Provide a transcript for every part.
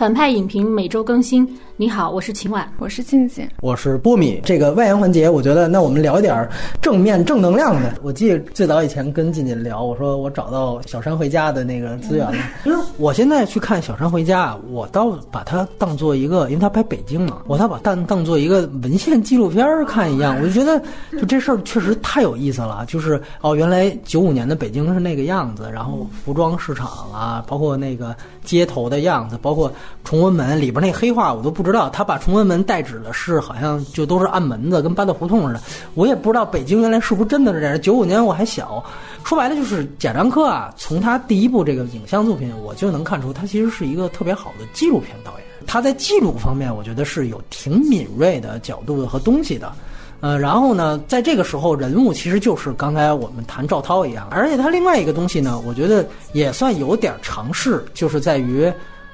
反派影评每周更新。你好，我是秦婉，我是静静，我是波米。这个外延环节，我觉得那我们聊一点正面正能量的。我记得最早以前跟静静聊，我说我找到《小山回家》的那个资源了。其实我现在去看《小山回家》，我倒把它当做一个，因为它拍北京嘛，我倒把当当做一个文献纪录片看一样。我就觉得，就这事儿确实太有意思了。就是哦，原来九五年的北京是那个样子，然后服装市场啊，包括那个街头的样子，包括崇文门里边那黑话，我都不知。不知道他把崇文门代指的是好像就都是暗门子，跟八大胡同似的。我也不知道北京原来是不是真的是这样。九五年我还小，说白了就是贾樟柯啊。从他第一部这个影像作品，我就能看出他其实是一个特别好的纪录片导演。他在记录方面，我觉得是有挺敏锐的角度和东西的。呃，然后呢，在这个时候，人物其实就是刚才我们谈赵涛一样。而且他另外一个东西呢，我觉得也算有点尝试，就是在于。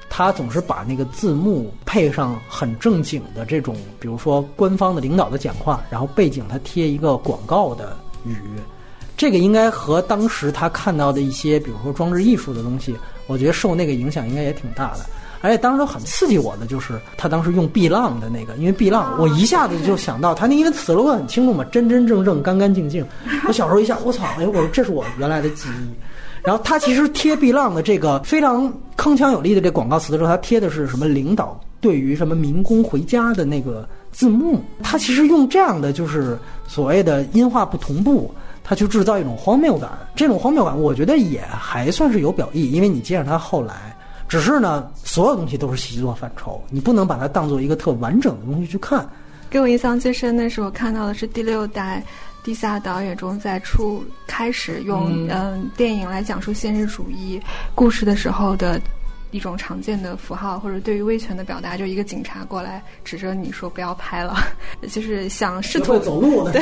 他总是把那个字幕配上很正经的这种，比如说官方的领导的讲话，然后背景他贴一个广告的语，这个应该和当时他看到的一些，比如说装置艺术的东西，我觉得受那个影响应该也挺大的。而且当时很刺激我的就是他当时用碧浪的那个，因为碧浪，我一下子就想到他那因为 slogan 很清楚嘛，真真正正、干干净净。我小时候一下，我操，哎，我说这是我原来的记忆。然后他其实贴碧浪的这个非常铿锵有力的这广告词的时候，他贴的是什么领导对于什么民工回家的那个字幕。他其实用这样的就是所谓的音画不同步，他去制造一种荒谬感。这种荒谬感，我觉得也还算是有表意，因为你接上他后来，只是呢，所有东西都是习作范畴，你不能把它当做一个特完整的东西去看。给我印象最深的是，我看到的是第六代。地下导演中，在初开始用嗯电影来讲述现实主义故事的时候的一种常见的符号，或者对于威权的表达，就一个警察过来指着你说不要拍了，就是想试图走路对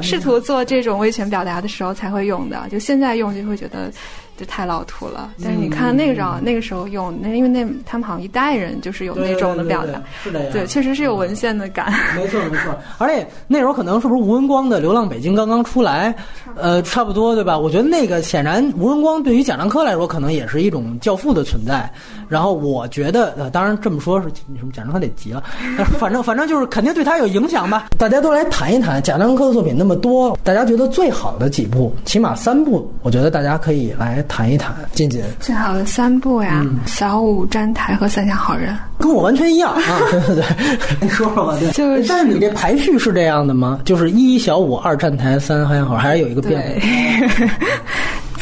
试图做这种威权表达的时候才会用的，就现在用就会觉得。就太老土了，但是你看那个时候，那个时候用那，因为那他们好像一代人就是有那种的表达，是的呀，对，确实是有文献的感。没错没错，而且那时候可能是不是吴文光的《流浪北京》刚刚出来，呃，差不多对吧？我觉得那个显然吴文光对于贾樟柯来说，可能也是一种教父的存在。然后我觉得，呃，当然这么说是什么贾樟柯得急了，反正反正就是肯定对他有影响吧。大家都来谈一谈贾樟柯的作品那么多，大家觉得最好的几部，起码三部，我觉得大家可以来。谈一谈，静静最好的三部呀，《小五站台》和《三峡好人》，跟我完全一样啊！对 对对，你说说吧。对，就是，但是你这排序是这样的吗？就是一小五，二站台，三三峡好，还是有一个变化？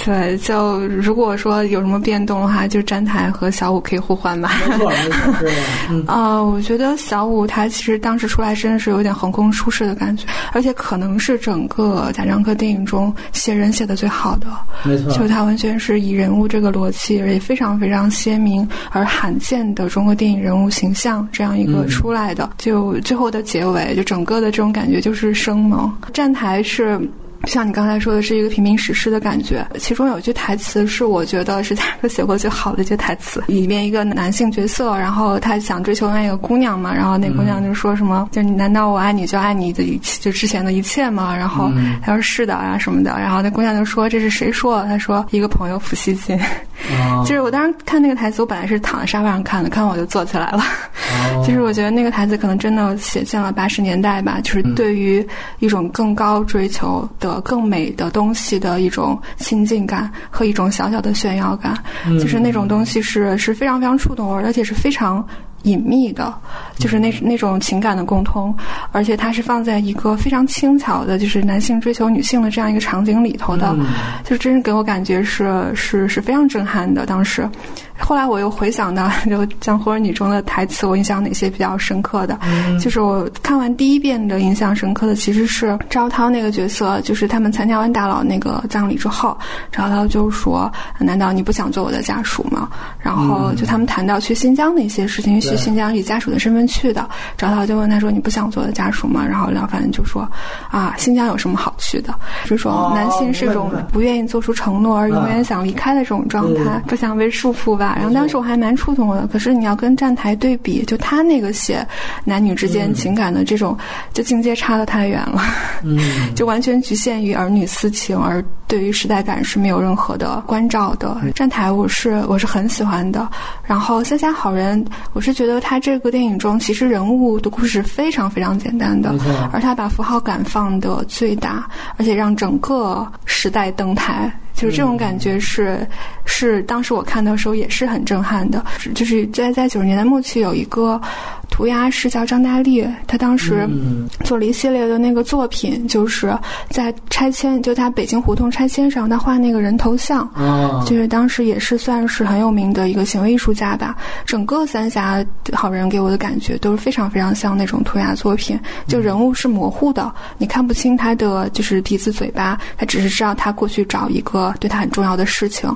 对，就如果说有什么变动的话，就站台和小五可以互换吧。没错，没错。啊，我觉得小五他其实当时出来真的是有点横空出世的感觉，而且可能是整个贾樟柯电影中写人写的最好的。没错，就他完全是以人物这个逻辑，而且非常非常鲜明而罕见的中国电影人物形象这样一个出来的。就最后的结尾，就整个的这种感觉就是生猛。站台是。像你刚才说的是一个平民史诗的感觉，其中有一句台词是我觉得是他写过最好的一句台词。里面一个男性角色，然后他想追求那个姑娘嘛，然后那姑娘就说什么，就难道我爱你就爱你的一切，就之前的一切吗？然后他说是的啊什么的，然后那姑娘就说这是谁说？他说一个朋友普希金。就是我当时看那个台词，我本来是躺在沙发上看的，看完我就坐起来了。就是我觉得那个台词可能真的写进了八十年代吧，就是对于一种更高追求的。更美的东西的一种亲近感和一种小小的炫耀感，就是那种东西是是非常非常触动我，而且是非常。隐秘的，就是那那种情感的共通，而且它是放在一个非常轻巧的，就是男性追求女性的这样一个场景里头的，就真是给我感觉是是是非常震撼的。当时，后来我又回想到 就《江湖儿女》中的台词，我印象哪些比较深刻的？就是我看完第一遍的印象深刻的，其实是赵涛那个角色，就是他们参加完大佬那个葬礼之后，赵涛就说：“难道你不想做我的家属吗？”然后就他们谈到去新疆的一些事情。去新疆以家属的身份去的，赵涛就问他说：“你不想做我的家属吗？”然后廖凡就说：“啊，新疆有什么好去的？就是说男性是种不愿意做出承诺而永远想离开的这种状态，不想被束缚吧。”话，然后当时我还蛮触动的。可是你要跟站台对比，就他那个写男女之间情感的这种，就境界差的太远了，嗯，就完全局限于儿女私情，而对于时代感是没有任何的关照的。站台我是我是很喜欢的，然后《三峡好人》，我是觉得他这个电影中其实人物的故事非常非常简单的，而他把符号感放的最大，而且让整个时代登台。就是这种感觉是，是当时我看的时候也是很震撼的。就是在在九十年代末期有一个涂鸦师叫张大力，他当时做了一系列的那个作品，就是在拆迁，就他北京胡同拆迁上，他画那个人头像，就是当时也是算是很有名的一个行为艺术家吧。整个三峡好人给我的感觉都是非常非常像那种涂鸦作品，就人物是模糊的，你看不清他的就是鼻子嘴巴，他只是知道他过去找一个。对他很重要的事情，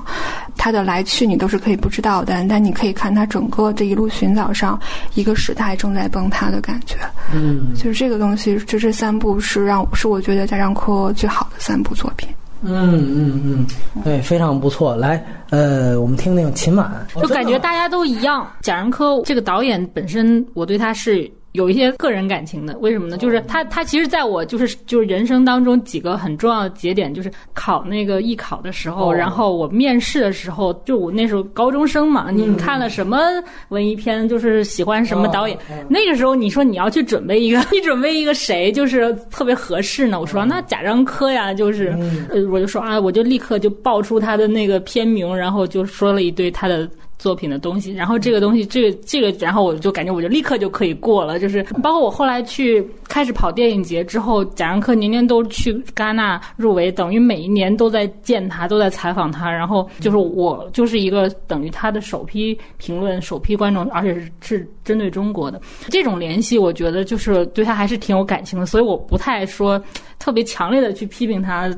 他的来去你都是可以不知道的，但你可以看他整个这一路寻找上一个时代正在崩塌的感觉。嗯，就是这个东西，就这三部是让是我觉得贾樟柯最好的三部作品。嗯嗯嗯，对，非常不错。来，呃，我们听听秦晚，就感觉大家都一样。贾樟柯这个导演本身，我对他是。有一些个人感情的，为什么呢？就是他，他其实在我就是就是人生当中几个很重要的节点，就是考那个艺考的时候，然后我面试的时候，就我那时候高中生嘛，你看了什么文艺片，就是喜欢什么导演，那个时候你说你要去准备一个，你准备一个谁就是特别合适呢？我说那贾樟柯呀，就是呃，我就说啊，我就立刻就报出他的那个片名，然后就说了一堆他的。作品的东西，然后这个东西，这个这个，然后我就感觉我就立刻就可以过了。就是包括我后来去开始跑电影节之后，贾樟柯年年都去戛纳入围，等于每一年都在见他，都在采访他。然后就是我就是一个等于他的首批评论、首批观众，而且是是针对中国的这种联系，我觉得就是对他还是挺有感情的。所以我不太说特别强烈的去批评他。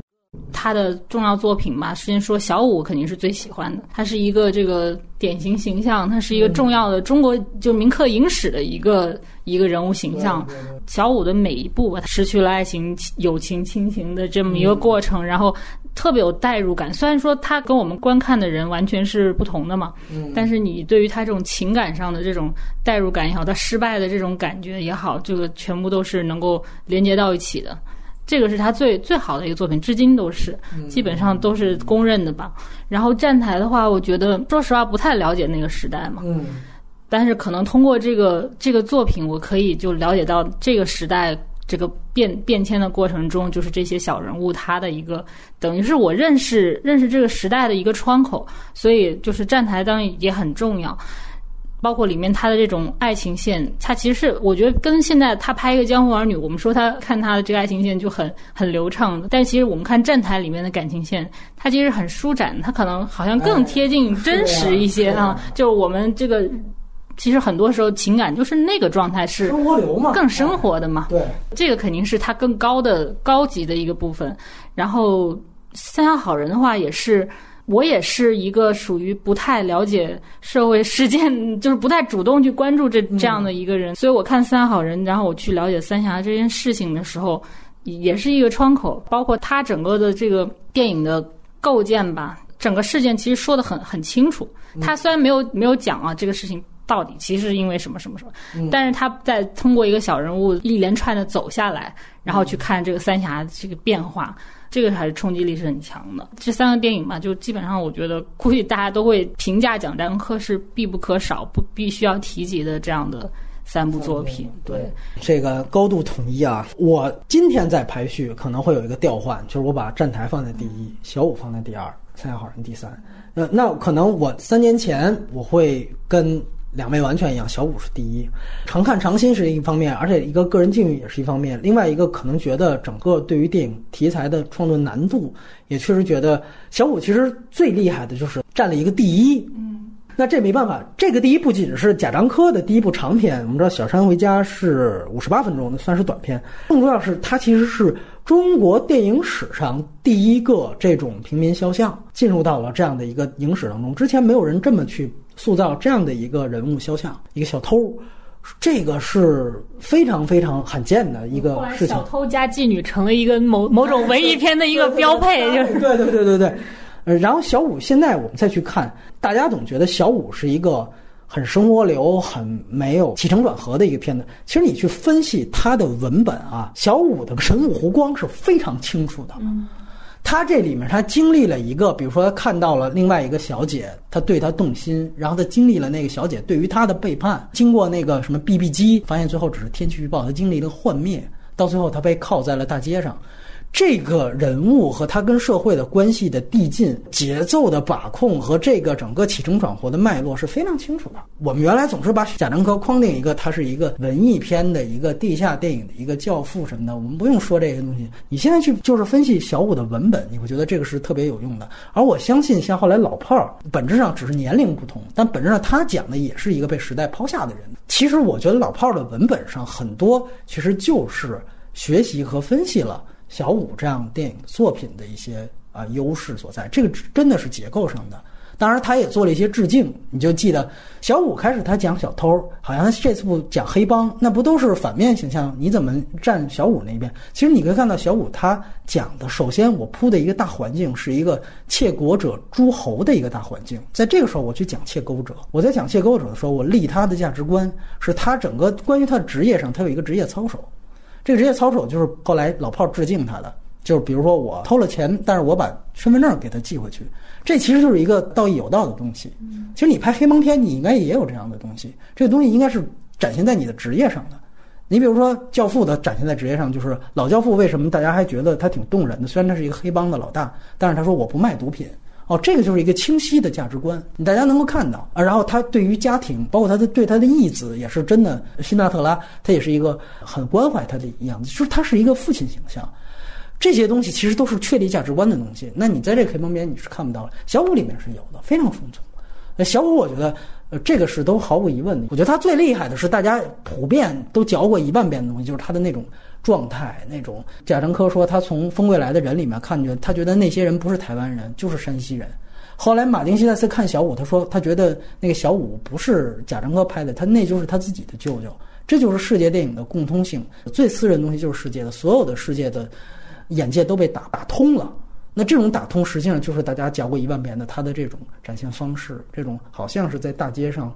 他的重要作品吧，先说小五肯定是最喜欢的。他是一个这个典型形象，他是一个重要的中国就铭刻影史的一个一个人物形象。小五的每一步，他失去了爱情、友情、亲情的这么一个过程，然后特别有代入感。虽然说他跟我们观看的人完全是不同的嘛，但是你对于他这种情感上的这种代入感也好，他失败的这种感觉也好，这个全部都是能够连接到一起的。这个是他最最好的一个作品，至今都是，基本上都是公认的吧。然后站台的话，我觉得说实话不太了解那个时代嘛，嗯，但是可能通过这个这个作品，我可以就了解到这个时代这个变变迁的过程中，就是这些小人物他的一个，等于是我认识认识这个时代的一个窗口，所以就是站台当然也很重要。包括里面他的这种爱情线，他其实是我觉得跟现在他拍一个江湖儿女，我们说他看他的这个爱情线就很很流畅的。但其实我们看站台里面的感情线，它其实很舒展，它可能好像更贴近真实一些啊。就是我们这个其实很多时候情感就是那个状态是生活流嘛，更生活的嘛。对，这个肯定是他更高的高级的一个部分。然后三峡好人的话也是。我也是一个属于不太了解社会事件，就是不太主动去关注这这样的一个人，所以我看《三好人》，然后我去了解三峡这件事情的时候，也是一个窗口。包括他整个的这个电影的构建吧，整个事件其实说的很很清楚。他虽然没有没有讲啊，这个事情到底其实是因为什么什么什么，但是他在通过一个小人物一连串的走下来，然后去看这个三峡这个变化。这个还是冲击力是很强的。这三个电影嘛，就基本上我觉得，估计大家都会评价蒋占科是必不可少、不必须要提及的这样的三部作品。对，这个高度统一啊！我今天在排序可能会有一个调换，就是我把站台放在第一，小五放在第二，三峡好人第三。那，那可能我三年前我会跟。两位完全一样，小五是第一，常看常新是一方面，而且一个个人境遇也是一方面。另外一个可能觉得整个对于电影题材的创作难度，也确实觉得小五其实最厉害的就是占了一个第一。嗯，那这没办法，这个第一不仅是贾樟柯的第一部长片，我们知道《小山回家》是五十八分钟的，算是短片。更重要是，它其实是中国电影史上第一个这种平民肖像进入到了这样的一个影史当中，之前没有人这么去。塑造这样的一个人物肖像，一个小偷，这个是非常非常罕见的一个事情。小偷加妓女成了一个某某种文艺片的一个标配，就是对对对对对。呃，然后小五现在我们再去看，大家总觉得小五是一个很生活流、很没有起承转合的一个片子。其实你去分析它的文本啊，小五的神武湖光是非常清楚的。嗯，他这里面他经历了一个，比如说他看到了另外一个小姐，他对他动心，然后他经历了那个小姐对于他的背叛，经过那个什么 BB 机，发现最后只是天气预报，他经历了幻灭，到最后他被铐在了大街上。这个人物和他跟社会的关系的递进、节奏的把控和这个整个起承转合的脉络是非常清楚的。我们原来总是把贾樟柯框定一个，他是一个文艺片的一个地下电影的一个教父什么的，我们不用说这些东西。你现在去就是分析小五的文本，你会觉得这个是特别有用的。而我相信，像后来老炮儿，本质上只是年龄不同，但本质上他讲的也是一个被时代抛下的人。其实我觉得老炮儿的文本上很多其实就是学习和分析了。小五这样电影作品的一些啊优势所在，这个真的是结构上的。当然，他也做了一些致敬。你就记得小五开始他讲小偷，好像这次不讲黑帮，那不都是反面形象？你怎么站小五那边？其实你可以看到小五他讲的，首先我铺的一个大环境是一个窃国者诸侯的一个大环境。在这个时候，我去讲窃钩者，我在讲窃钩者的时候，我立他的价值观是他整个关于他的职业上，他有一个职业操守。这个职业操守就是后来老炮致敬他的，就是比如说我偷了钱，但是我把身份证给他寄回去，这其实就是一个道义有道的东西。其实你拍黑帮片，你应该也有这样的东西，这个东西应该是展现在你的职业上的。你比如说《教父》的展现在职业上，就是老教父为什么大家还觉得他挺动人的？虽然他是一个黑帮的老大，但是他说我不卖毒品。哦，这个就是一个清晰的价值观，大家能够看到啊。然后他对于家庭，包括他的对他的义子，也是真的。辛纳特拉他也是一个很关怀他的一样子，就是他是一个父亲形象。这些东西其实都是确立价值观的东西。那你在这个黑帮边你是看不到的，小五里面是有的，非常丰足。那小五我觉得，呃，这个是都毫无疑问的。我觉得他最厉害的是大家普遍都嚼过一万遍的东西，就是他的那种。状态那种，贾樟柯说他从《风归来》的人里面看见，他觉得那些人不是台湾人，就是山西人。后来马丁西塞斯看小五，他说他觉得那个小五不是贾樟柯拍的，他那就是他自己的舅舅。这就是世界电影的共通性，最私人的东西就是世界的，所有的世界的眼界都被打打通了。那这种打通实际上就是大家讲过一万遍的他的这种展现方式，这种好像是在大街上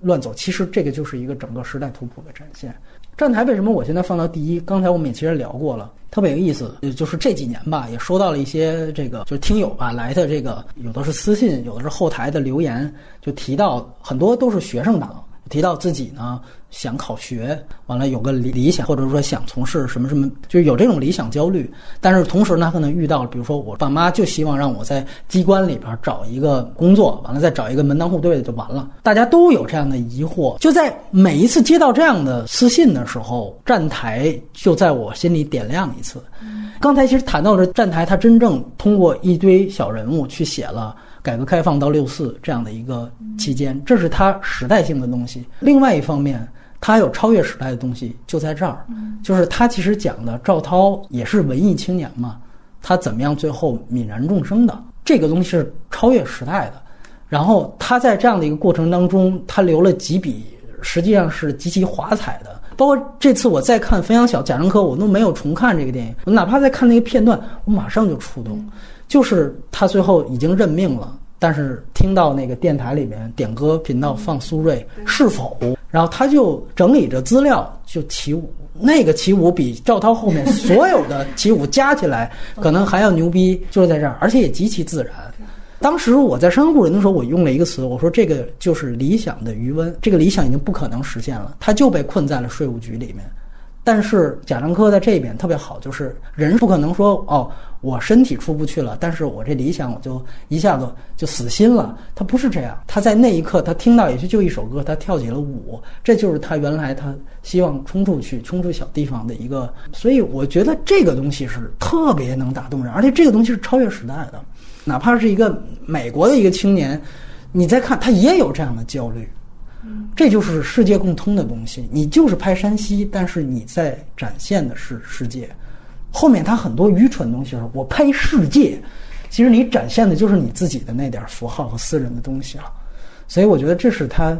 乱走，其实这个就是一个整个时代图谱的展现。站台为什么我现在放到第一？刚才我们也其实聊过了，特别有意思，就是这几年吧，也收到了一些这个就是听友吧来的这个，有的是私信，有的是后台的留言，就提到很多都是学生党。提到自己呢想考学，完了有个理理想，或者说想从事什么什么，就是有这种理想焦虑。但是同时呢，可能遇到，比如说我爸妈就希望让我在机关里边找一个工作，完了再找一个门当户对的就完了。大家都有这样的疑惑。就在每一次接到这样的私信的时候，站台就在我心里点亮一次。刚才其实谈到了站台，他真正通过一堆小人物去写了。改革开放到六四这样的一个期间，这是它时代性的东西。另外一方面，它有超越时代的东西，就在这儿，就是他其实讲的赵涛也是文艺青年嘛，他怎么样最后泯然众生的这个东西是超越时代的。然后他在这样的一个过程当中，他留了几笔，实际上是极其华彩的。包括这次我再看《汾阳小贾樟柯》，我都没有重看这个电影，我哪怕在看那个片段，我马上就触动。就是他最后已经认命了，但是听到那个电台里面点歌频道放苏芮是否，然后他就整理着资料就起舞，那个起舞比赵涛后面所有的起舞加起来可能还要牛逼，就是在这儿，而且也极其自然。当时我在《山河故人》的时候，我用了一个词，我说这个就是理想的余温，这个理想已经不可能实现了，他就被困在了税务局里面。但是贾樟柯在这一点特别好，就是人不可能说哦，我身体出不去了，但是我这理想我就一下子就死心了。他不是这样，他在那一刻他听到也许就一首歌，他跳起了舞，这就是他原来他希望冲出去、冲出小地方的一个。所以我觉得这个东西是特别能打动人，而且这个东西是超越时代的，哪怕是一个美国的一个青年，你再看他也有这样的焦虑。这就是世界共通的东西。你就是拍山西，但是你在展现的是世界。后面他很多愚蠢的东西，我拍世界，其实你展现的就是你自己的那点符号和私人的东西了。所以我觉得这是他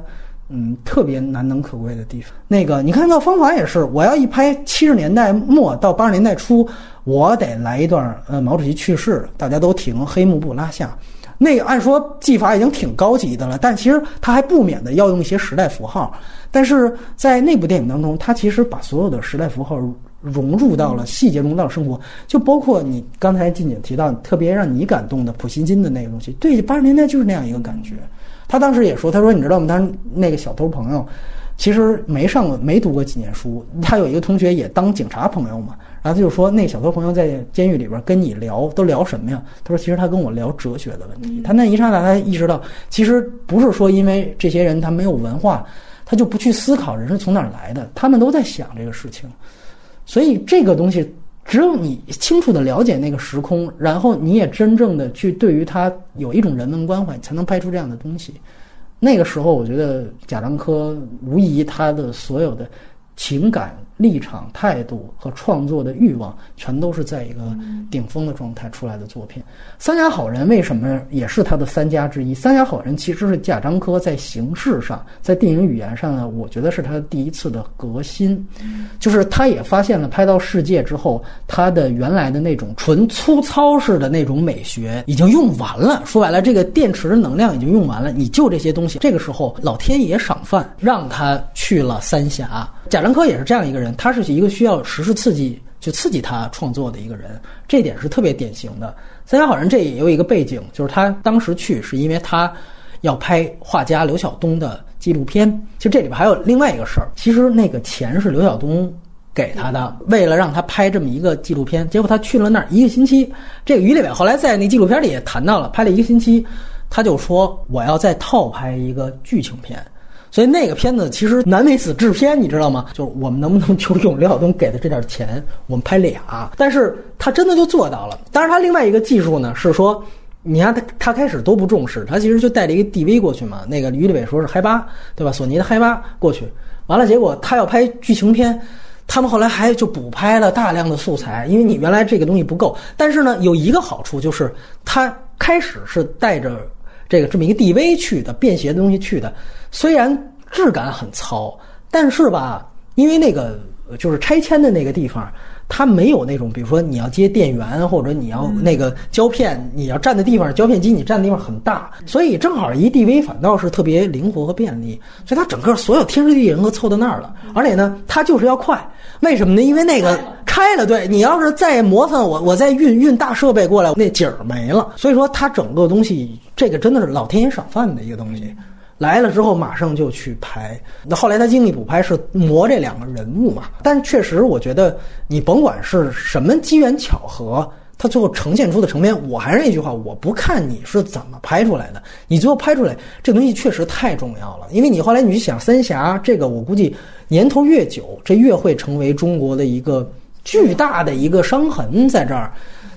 嗯，特别难能可贵的地方。那个，你看那方法也是，我要一拍七十年代末到八十年代初，我得来一段，呃，毛主席去世，大家都停，黑幕布拉下。那个按说技法已经挺高级的了，但其实他还不免的要用一些时代符号。但是在那部电影当中，他其实把所有的时代符号融入到了细节中，到生活，就包括你刚才静姐提到特别让你感动的普希金的那个东西。对，八十年代就是那样一个感觉。他当时也说：“他说你知道吗？他那个小偷朋友，其实没上过，没读过几年书。他有一个同学也当警察朋友嘛。然后他就说，那小偷朋友在监狱里边跟你聊，都聊什么呀？他说，其实他跟我聊哲学的问题。他那一刹那，他意识到，其实不是说因为这些人他没有文化，他就不去思考人是从哪儿来的。他们都在想这个事情。所以这个东西。”只有你清楚的了解那个时空，然后你也真正的去对于他有一种人文关怀，才能拍出这样的东西。那个时候，我觉得贾樟柯无疑他的所有的情感。立场、态度和创作的欲望，全都是在一个顶峰的状态出来的作品。《三峡好人》为什么也是他的三家之一？《三峡好人》其实是贾樟柯在形式上、在电影语言上呢，我觉得是他第一次的革新。就是他也发现了，拍到世界之后，他的原来的那种纯粗糙式的那种美学已经用完了。说白了，这个电池的能量已经用完了，你就这些东西。这个时候，老天爷赏饭，让他去了三峡。贾樟柯也是这样一个人，他是一个需要实时刺激，去刺激他创作的一个人，这点是特别典型的。三峡好人这也有一个背景，就是他当时去是因为他要拍画家刘晓东的纪录片。其实这里边还有另外一个事儿，其实那个钱是刘晓东给他的，为了让他拍这么一个纪录片。结果他去了那儿一个星期，这个于立伟后来在那纪录片里也谈到了，拍了一个星期，他就说我要再套拍一个剧情片。所以那个片子其实难为死制片，你知道吗？就是我们能不能就用刘晓东给的这点钱，我们拍俩？但是他真的就做到了。当然，他另外一个技术呢是说，你看他他开始都不重视，他其实就带了一个 DV 过去嘛。那个于立伟说是嗨八，对吧？索尼的嗨八过去，完了结果他要拍剧情片，他们后来还就补拍了大量的素材，因为你原来这个东西不够。但是呢，有一个好处就是他开始是带着。这个这么一个 DV 去的便携的东西去的，虽然质感很糙，但是吧，因为那个就是拆迁的那个地方，它没有那种，比如说你要接电源或者你要那个胶片，你要站的地方，胶片机你站的地方很大，所以正好一 DV 反倒是特别灵活和便利，所以它整个所有天时地利人和凑到那儿了，而且呢，它就是要快，为什么呢？因为那个。开了，对你要是再磨蹭，我我再运运大设备过来，那景儿没了。所以说，它整个东西，这个真的是老天爷赏饭的一个东西。来了之后，马上就去拍。那后来他经历补拍是磨这两个人物嘛？但是确实，我觉得你甭管是什么机缘巧合。他最后呈现出的成片，我还是那句话，我不看你是怎么拍出来的，你最后拍出来这东西确实太重要了。因为你后来你去想三峡这个，我估计年头越久，这越会成为中国的一个巨大的一个伤痕在这儿。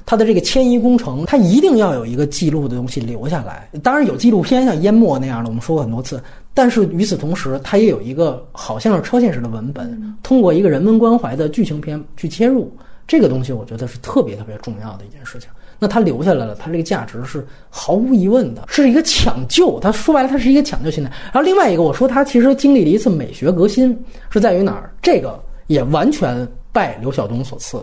它的这个迁移工程，它一定要有一个记录的东西留下来。当然有纪录片像淹没那样的，我们说过很多次。但是与此同时，它也有一个好像是超现实的文本，通过一个人文关怀的剧情片去切入。这个东西我觉得是特别特别重要的一件事情。那它留下来了，它这个价值是毫无疑问的，是一个抢救。它说白了，它是一个抢救心态。然后另外一个，我说它其实经历了一次美学革新，是在于哪儿？这个也完全拜刘晓东所赐。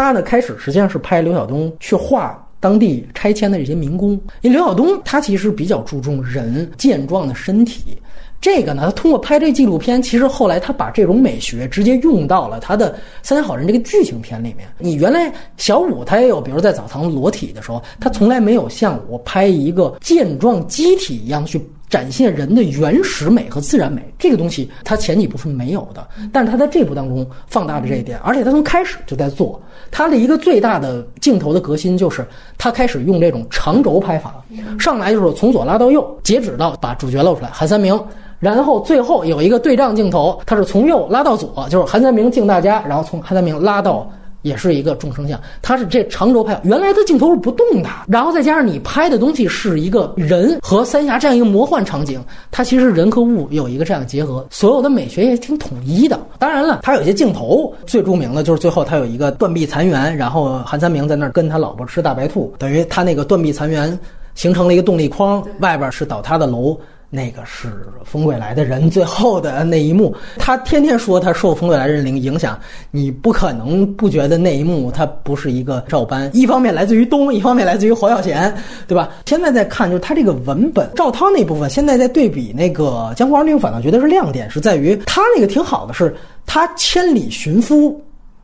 他呢，开始实际上是拍刘晓东去画当地拆迁的这些民工，因为刘晓东他其实比较注重人健壮的身体。这个呢，他通过拍这纪录片，其实后来他把这种美学直接用到了他的《三峡好人》这个剧情片里面。你原来小五他也有，比如在澡堂裸体的时候，他从来没有像我拍一个健壮机体一样去展现人的原始美和自然美。这个东西它前几部是没有的，但是它在这部当中放大了这一点，而且它从开始就在做。它的一个最大的镜头的革新就是它开始用这种长轴拍法，上来就是从左拉到右，截止到把主角露出来，韩三明。然后最后有一个对仗镜头，它是从右拉到左，就是韩三明敬大家，然后从韩三明拉到，也是一个众生相。它是这长轴拍，原来的镜头是不动的，然后再加上你拍的东西是一个人和三峡这样一个魔幻场景，它其实人和物有一个这样的结合，所有的美学也挺统一的。当然了，它有些镜头最著名的就是最后它有一个断壁残垣，然后韩三明在那儿跟他老婆吃大白兔，等于他那个断壁残垣形成了一个动力框，外边是倒塌的楼。那个是风归来的人最后的那一幕，他天天说他受风归来人灵影响，你不可能不觉得那一幕他不是一个照搬。一方面来自于东，一方面来自于黄耀贤，对吧？现在在看，就是他这个文本赵涛那部分，现在在对比那个江湖儿女，反倒觉得是亮点，是在于他那个挺好的，是他千里寻夫。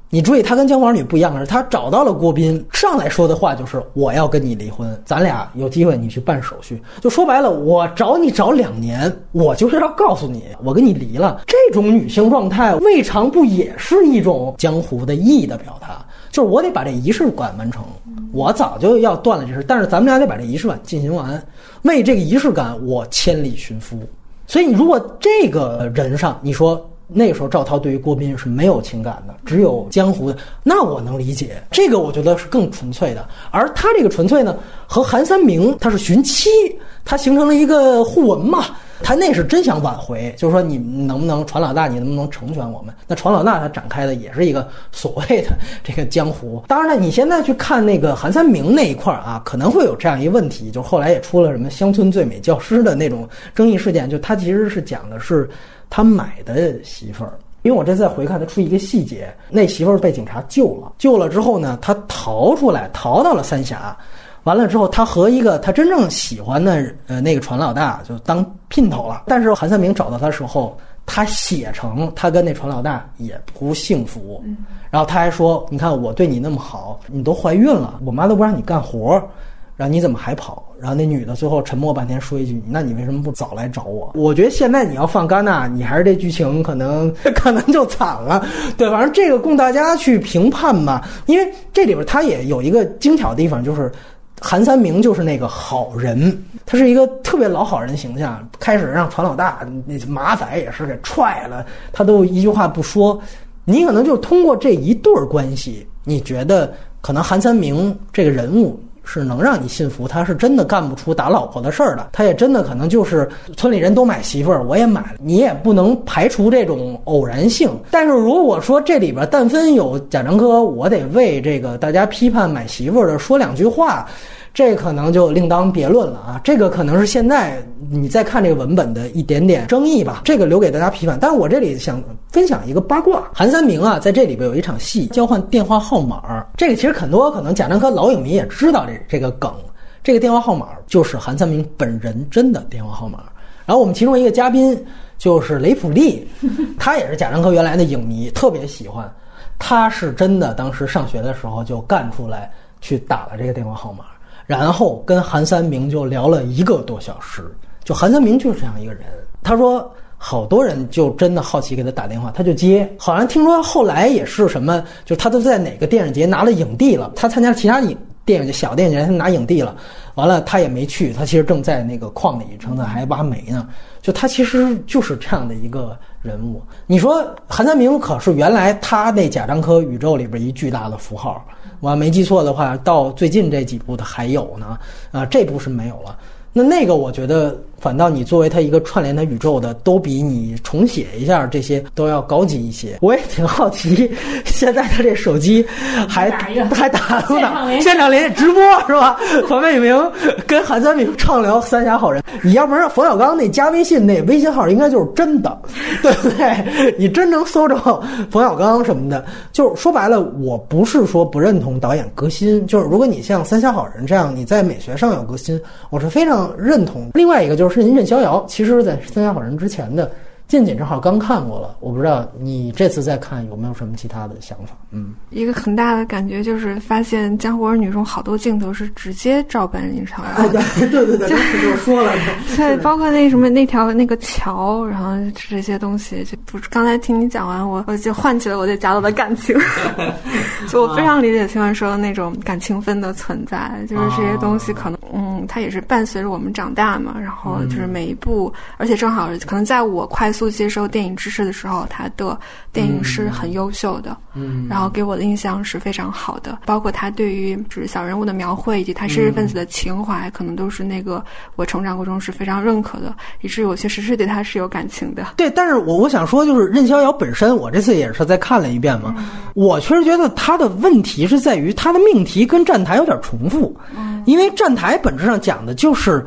你注意，他跟江湖儿女不一样的是，他找到了郭斌，上来说的话就是我要跟你离婚，咱俩有机会你去办手续。就说白了，我找你找两年，我就是要告诉你，我跟你离了。这种女性状态，未尝不也是一种江湖的意义的表达。就是我得把这仪式感完成，我早就要断了这事，但是咱们俩得把这仪式感进行完。为这个仪式感，我千里寻夫。所以，你如果这个人上，你说。那个时候，赵涛对于郭斌是没有情感的，只有江湖的。那我能理解，这个我觉得是更纯粹的。而他这个纯粹呢，和韩三明他是寻妻，他形成了一个互文嘛。他那是真想挽回，就是说你能不能传老大，你能不能成全我们？那传老大他展开的也是一个所谓的这个江湖。当然了，你现在去看那个韩三明那一块儿啊，可能会有这样一个问题，就后来也出了什么乡村最美教师的那种争议事件，就他其实是讲的是。他买的媳妇儿，因为我这次回看，他出一个细节，那媳妇儿被警察救了，救了之后呢，他逃出来，逃到了三峡，完了之后，他和一个他真正喜欢的呃那个船老大就当姘头了。但是韩三明找到他时候，他写成他跟那船老大也不幸福，然后他还说，你看我对你那么好，你都怀孕了，我妈都不让你干活。然后你怎么还跑？然后那女的最后沉默半天，说一句：“那你为什么不早来找我？”我觉得现在你要放戛纳，你还是这剧情可能 可能就惨了。对，反正这个供大家去评判吧。因为这里边他也有一个精巧的地方，就是韩三明就是那个好人，他是一个特别老好人形象。开始让船老大那马仔也是给踹了，他都一句话不说。你可能就通过这一对儿关系，你觉得可能韩三明这个人物。是能让你信服，他是真的干不出打老婆的事儿的，他也真的可能就是村里人都买媳妇儿，我也买，你也不能排除这种偶然性。但是如果说这里边但分有贾樟柯，我得为这个大家批判买媳妇儿的说两句话。这可能就另当别论了啊！这个可能是现在你再看这个文本的一点点争议吧，这个留给大家批判。但是我这里想分享一个八卦：韩三明啊，在这里边有一场戏交换电话号码，这个其实很多可能贾樟柯老影迷也知道这这个梗。这个电话号码就是韩三明本人真的电话号码。然后我们其中一个嘉宾就是雷普利，他也是贾樟柯原来的影迷，特别喜欢。他是真的当时上学的时候就干出来去打了这个电话号码。然后跟韩三明就聊了一个多小时，就韩三明就是这样一个人。他说，好多人就真的好奇给他打电话，他就接。好像听说后来也是什么，就他都在哪个电影节拿了影帝了。他参加其他影电影节小电影节，他拿影帝了。完了他也没去，他其实正在那个矿里正在还挖煤呢。就他其实就是这样的一个人物。你说韩三明可是原来他那贾樟柯宇宙里边一巨大的符号。我要没记错的话，到最近这几部的还有呢，啊，这部是没有了。那那个我觉得，反倒你作为他一个串联它宇宙的，都比你重写一下这些都要高级一些。我也挺好奇，现在他这手机还还打不 打？现场连直播是吧？黄伟明跟韩三明畅聊《三峡好人》，你要不然冯小刚那加微信那微信号应该就是真的，对不对？你真能搜着冯小刚什么的，就是说白了，我不是说不认同导演革新，就是如果你像《三峡好人》这样，你在美学上有革新，我是非常。认同另外一个就是任逍遥，其实，在《三峡好人》之前的。近景正好刚看过了，我不知道你这次再看有没有什么其他的想法？嗯，一个很大的感觉就是发现《江湖儿女》中好多镜头是直接照搬林超瑶。对对对对，就说了。对，包括那什么那条那个桥，然后这些东西，就不是刚才听你讲完，我我就唤起了我对贾导的感情。就我非常理解青文说的那种感情分的存在，就是这些东西可能嗯，它也是伴随着我们长大嘛，然后就是每一步，而且正好可能在我快。速接受电影知识的时候，他的电影是很优秀的，嗯，然后给我的印象是非常好的，包括他对于就是小人物的描绘以及他知识分子的情怀，可能都是那个我成长过程中是非常认可的，以至于我确实是对他是有感情的。对，但是我我想说，就是任逍遥本身，我这次也是再看了一遍嘛，我确实觉得他的问题是在于他的命题跟站台有点重复，嗯，因为站台本质上讲的就是。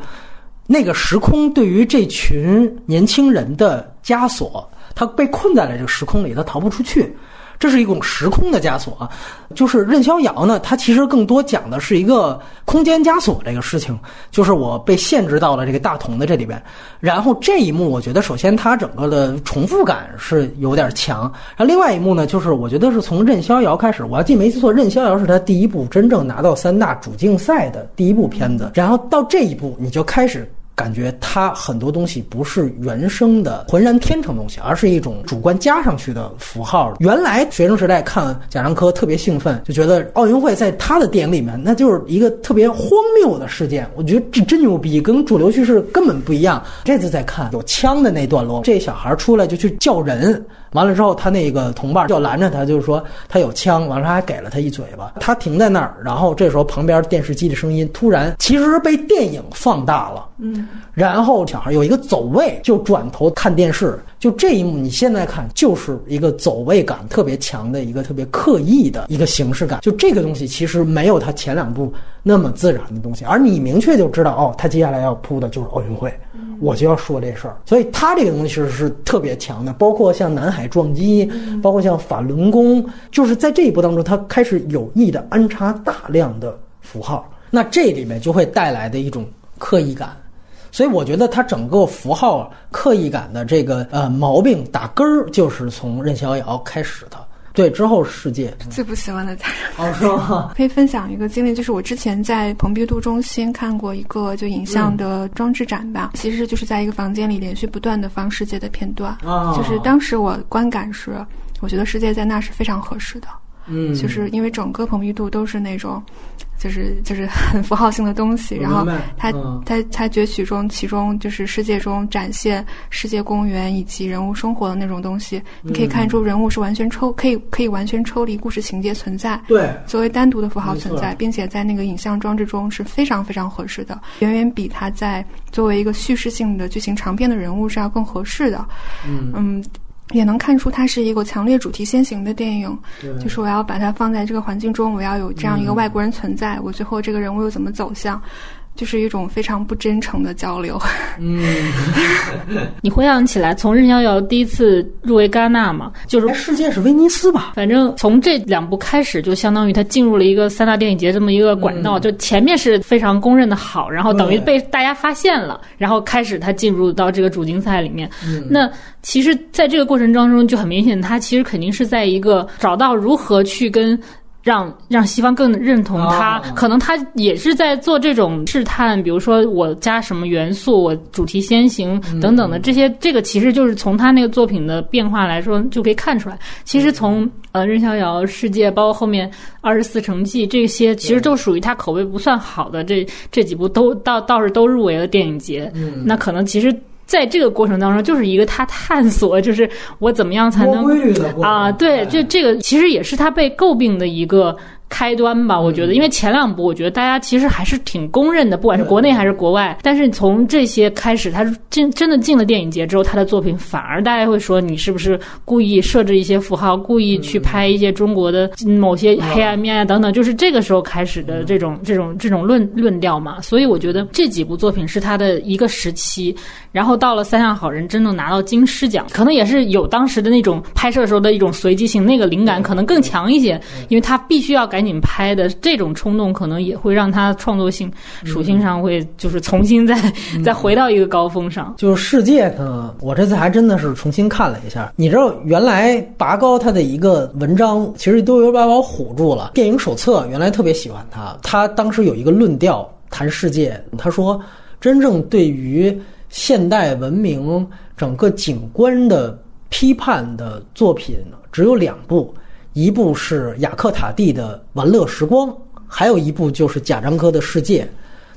那个时空对于这群年轻人的枷锁，他被困在了这个时空里，他逃不出去。这是一种时空的枷锁，就是任逍遥呢，他其实更多讲的是一个空间枷锁这个事情，就是我被限制到了这个大同的这里边。然后这一幕，我觉得首先它整个的重复感是有点强。然后另外一幕呢，就是我觉得是从任逍遥开始，我要记没记错，任逍遥是他第一部真正拿到三大主竞赛的第一部片子。然后到这一步，你就开始。感觉他很多东西不是原生的浑然天成东西，而是一种主观加上去的符号。原来学生时代看贾樟柯特别兴奋，就觉得奥运会在他的电影里面那就是一个特别荒谬的事件。我觉得这真牛逼，跟主流叙事根本不一样。这次再看有枪的那段落，这小孩出来就去叫人。完了之后，他那个同伴就拦着他，就是说他有枪，完了还给了他一嘴巴。他停在那儿，然后这时候旁边电视机的声音突然其实被电影放大了，嗯，然后小孩有一个走位，就转头看电视。就这一幕，你现在看就是一个走位感特别强的一个特别刻意的一个形式感。就这个东西其实没有他前两部那么自然的东西，而你明确就知道哦，他接下来要铺的就是奥运会。我就要说这事儿，所以他这个东西是是特别强的，包括像南海撞击，包括像法轮功，就是在这一步当中，他开始有意的安插大量的符号，那这里面就会带来的一种刻意感，所以我觉得他整个符号刻意感的这个呃毛病打根儿就是从任逍遥开始的。对，之后世界最不喜欢的家长，哦，是吗？可以分享一个经历，就是我之前在蓬皮杜中心看过一个就影像的装置展吧，其实就是在一个房间里连续不断的放世界的片段，就是当时我观感是，我觉得世界在那是非常合适的，嗯，就是因为整个蓬皮杜都是那种。就是就是很符号性的东西，然后它它它攫取中其中就是世界中展现世界公园以及人物生活的那种东西，你可以看出人物是完全抽可以可以完全抽离故事情节存在，对，作为单独的符号存在，并且在那个影像装置中是非常非常合适的，远远比他在作为一个叙事性的剧情长篇的人物是要更合适的，嗯。也能看出它是一个强烈主题先行的电影，就是我要把它放在这个环境中，我要有这样一个外国人存在，我最后这个人物又怎么走向？就是一种非常不真诚的交流。嗯，你回想起来，从任逍遥第一次入围戛纳嘛，就是世界是威尼斯吧？反正从这两部开始，就相当于他进入了一个三大电影节这么一个管道。就前面是非常公认的好，然后等于被大家发现了，然后开始他进入到这个主竞赛里面。那其实，在这个过程当中，就很明显，他其实肯定是在一个找到如何去跟。让让西方更认同他，可能他也是在做这种试探，比如说我加什么元素，我主题先行等等的这些，这个其实就是从他那个作品的变化来说就可以看出来。其实从呃任逍遥世界，包括后面二十四城记这些，其实都属于他口碑不算好的这这几部，都倒倒是都入围了电影节。那可能其实。在这个过程当中，就是一个他探索，就是我怎么样才能啊？对，这这个其实也是他被诟病的一个。开端吧，我觉得，因为前两部我觉得大家其实还是挺公认的，不管是国内还是国外。但是从这些开始，他进真的进了电影节之后，他的作品反而大家会说你是不是故意设置一些符号，故意去拍一些中国的某些黑暗面啊等等，就是这个时候开始的这种这种这种论论调嘛。所以我觉得这几部作品是他的一个时期，然后到了《三项好人》真正拿到金狮奖，可能也是有当时的那种拍摄时候的一种随机性，那个灵感可能更强一些，因为他必须要改。赶紧拍的这种冲动，可能也会让他创作性属性上会就是重新再再回到一个高峰上。就是世界呢，我这次还真的是重新看了一下。你知道，原来拔高他的一个文章，其实都有把我唬住了。电影手册原来特别喜欢他，他当时有一个论调谈世界，他说，真正对于现代文明整个景观的批判的作品只有两部。一部是雅克塔蒂的《玩乐时光》，还有一部就是贾樟柯的《世界》。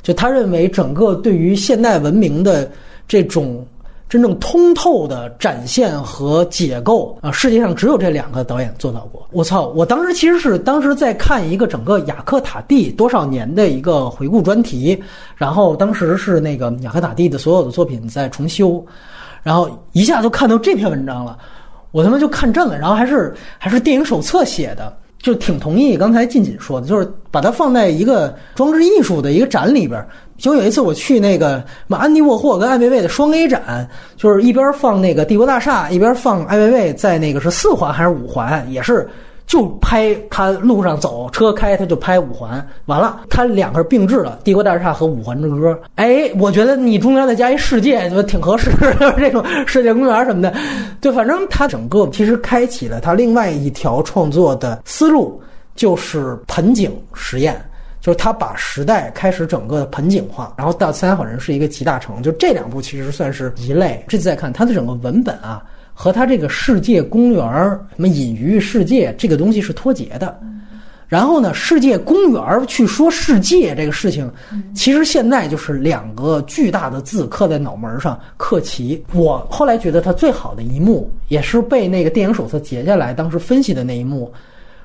就他认为，整个对于现代文明的这种真正通透的展现和解构啊，世界上只有这两个导演做到过。我操！我当时其实是当时在看一个整个雅克塔蒂多少年的一个回顾专题，然后当时是那个雅克塔蒂的所有的作品在重修，然后一下就看到这篇文章了。我他妈就看正了，然后还是还是电影手册写的，就挺同意刚才近锦说的，就是把它放在一个装置艺术的一个展里边。就有一次我去那个马安迪沃霍跟艾薇薇的双 A 展，就是一边放那个帝国大厦，一边放艾薇薇在那个是四环还是五环，也是就拍他路上走，车开他就拍五环，完了他两个并置了，帝国大厦和五环之歌。哎，我觉得你中间再加一世界就挺合适，这种世界公园什么的，就，反正他整个其实开启了他另外一条创作的思路，就是盆景实验。就是他把时代开始整个的盆景化，然后到《三好人》是一个集大成，就这两部其实算是一类。这次再看它的整个文本啊，和他这个世界公园儿什么隐于世界这个东西是脱节的。然后呢，世界公园儿去说世界这个事情，其实现在就是两个巨大的字刻在脑门上刻齐。我后来觉得他最好的一幕，也是被那个电影手册截下来当时分析的那一幕。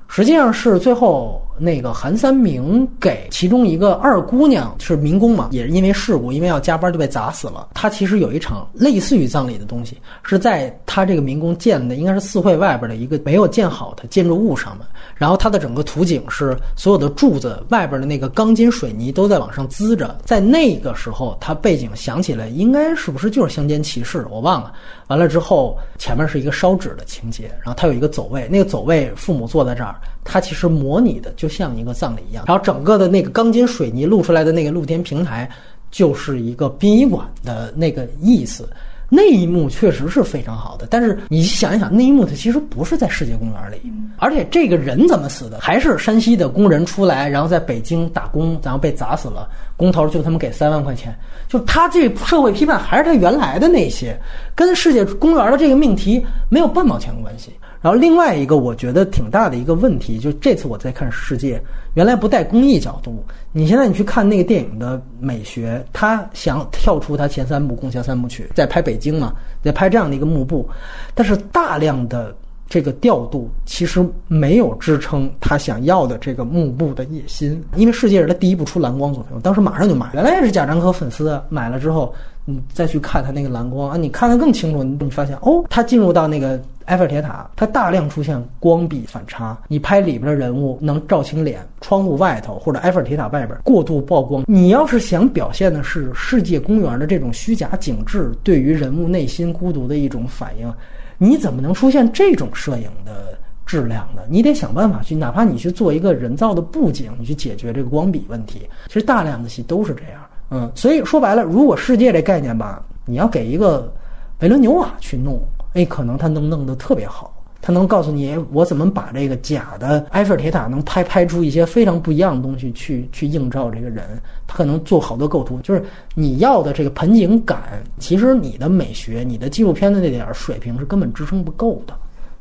实际上是最后那个韩三明给其中一个二姑娘是民工嘛，也是因为事故，因为要加班就被砸死了。他其实有一场类似于葬礼的东西，是在他这个民工建的应该是四会外边的一个没有建好的建筑物上面。然后它的整个图景是所有的柱子外边的那个钢筋水泥都在往上滋着。在那个时候，他背景想起来应该是不是就是乡间骑士，我忘了。完了之后，前面是一个烧纸的情节，然后他有一个走位，那个走位父母坐在这儿，他其实模拟的就像一个葬礼一样。然后整个的那个钢筋水泥露出来的那个露天平台，就是一个殡仪馆的那个意思。那一幕确实是非常好的，但是你想一想，那一幕它其实不是在世界公园里，而且这个人怎么死的，还是山西的工人出来，然后在北京打工，然后被砸死了，工头就他妈给三万块钱，就他这社会批判还是他原来的那些，跟世界公园的这个命题没有半毛钱关系。然后另外一个我觉得挺大的一个问题，就这次我在看世界，原来不带公益角度，你现在你去看那个电影的美学，他想跳出他前三部《共享三部曲》，在拍北京嘛，在拍这样的一个幕布，但是大量的这个调度其实没有支撑他想要的这个幕布的野心，因为世界是他第一部出蓝光作品，当时马上就买，原来也是贾樟柯粉丝，买了之后。你再去看它那个蓝光啊，你看得更清楚，你发现哦，它进入到那个埃菲尔铁塔，它大量出现光比反差。你拍里边的人物能照清脸，窗户外头或者埃菲尔铁塔外边过度曝光。你要是想表现的是世界公园的这种虚假景致对于人物内心孤独的一种反应，你怎么能出现这种摄影的质量呢？你得想办法去，哪怕你去做一个人造的布景，你去解决这个光比问题。其实大量的戏都是这样。嗯，所以说白了，如果世界这概念吧，你要给一个维伦纽瓦去弄，哎，可能他能弄得特别好，他能告诉你我怎么把这个假的埃菲尔铁塔能拍拍出一些非常不一样的东西去去映照这个人，他可能做好多构图，就是你要的这个盆景感，其实你的美学、你的纪录片的那点水平是根本支撑不够的。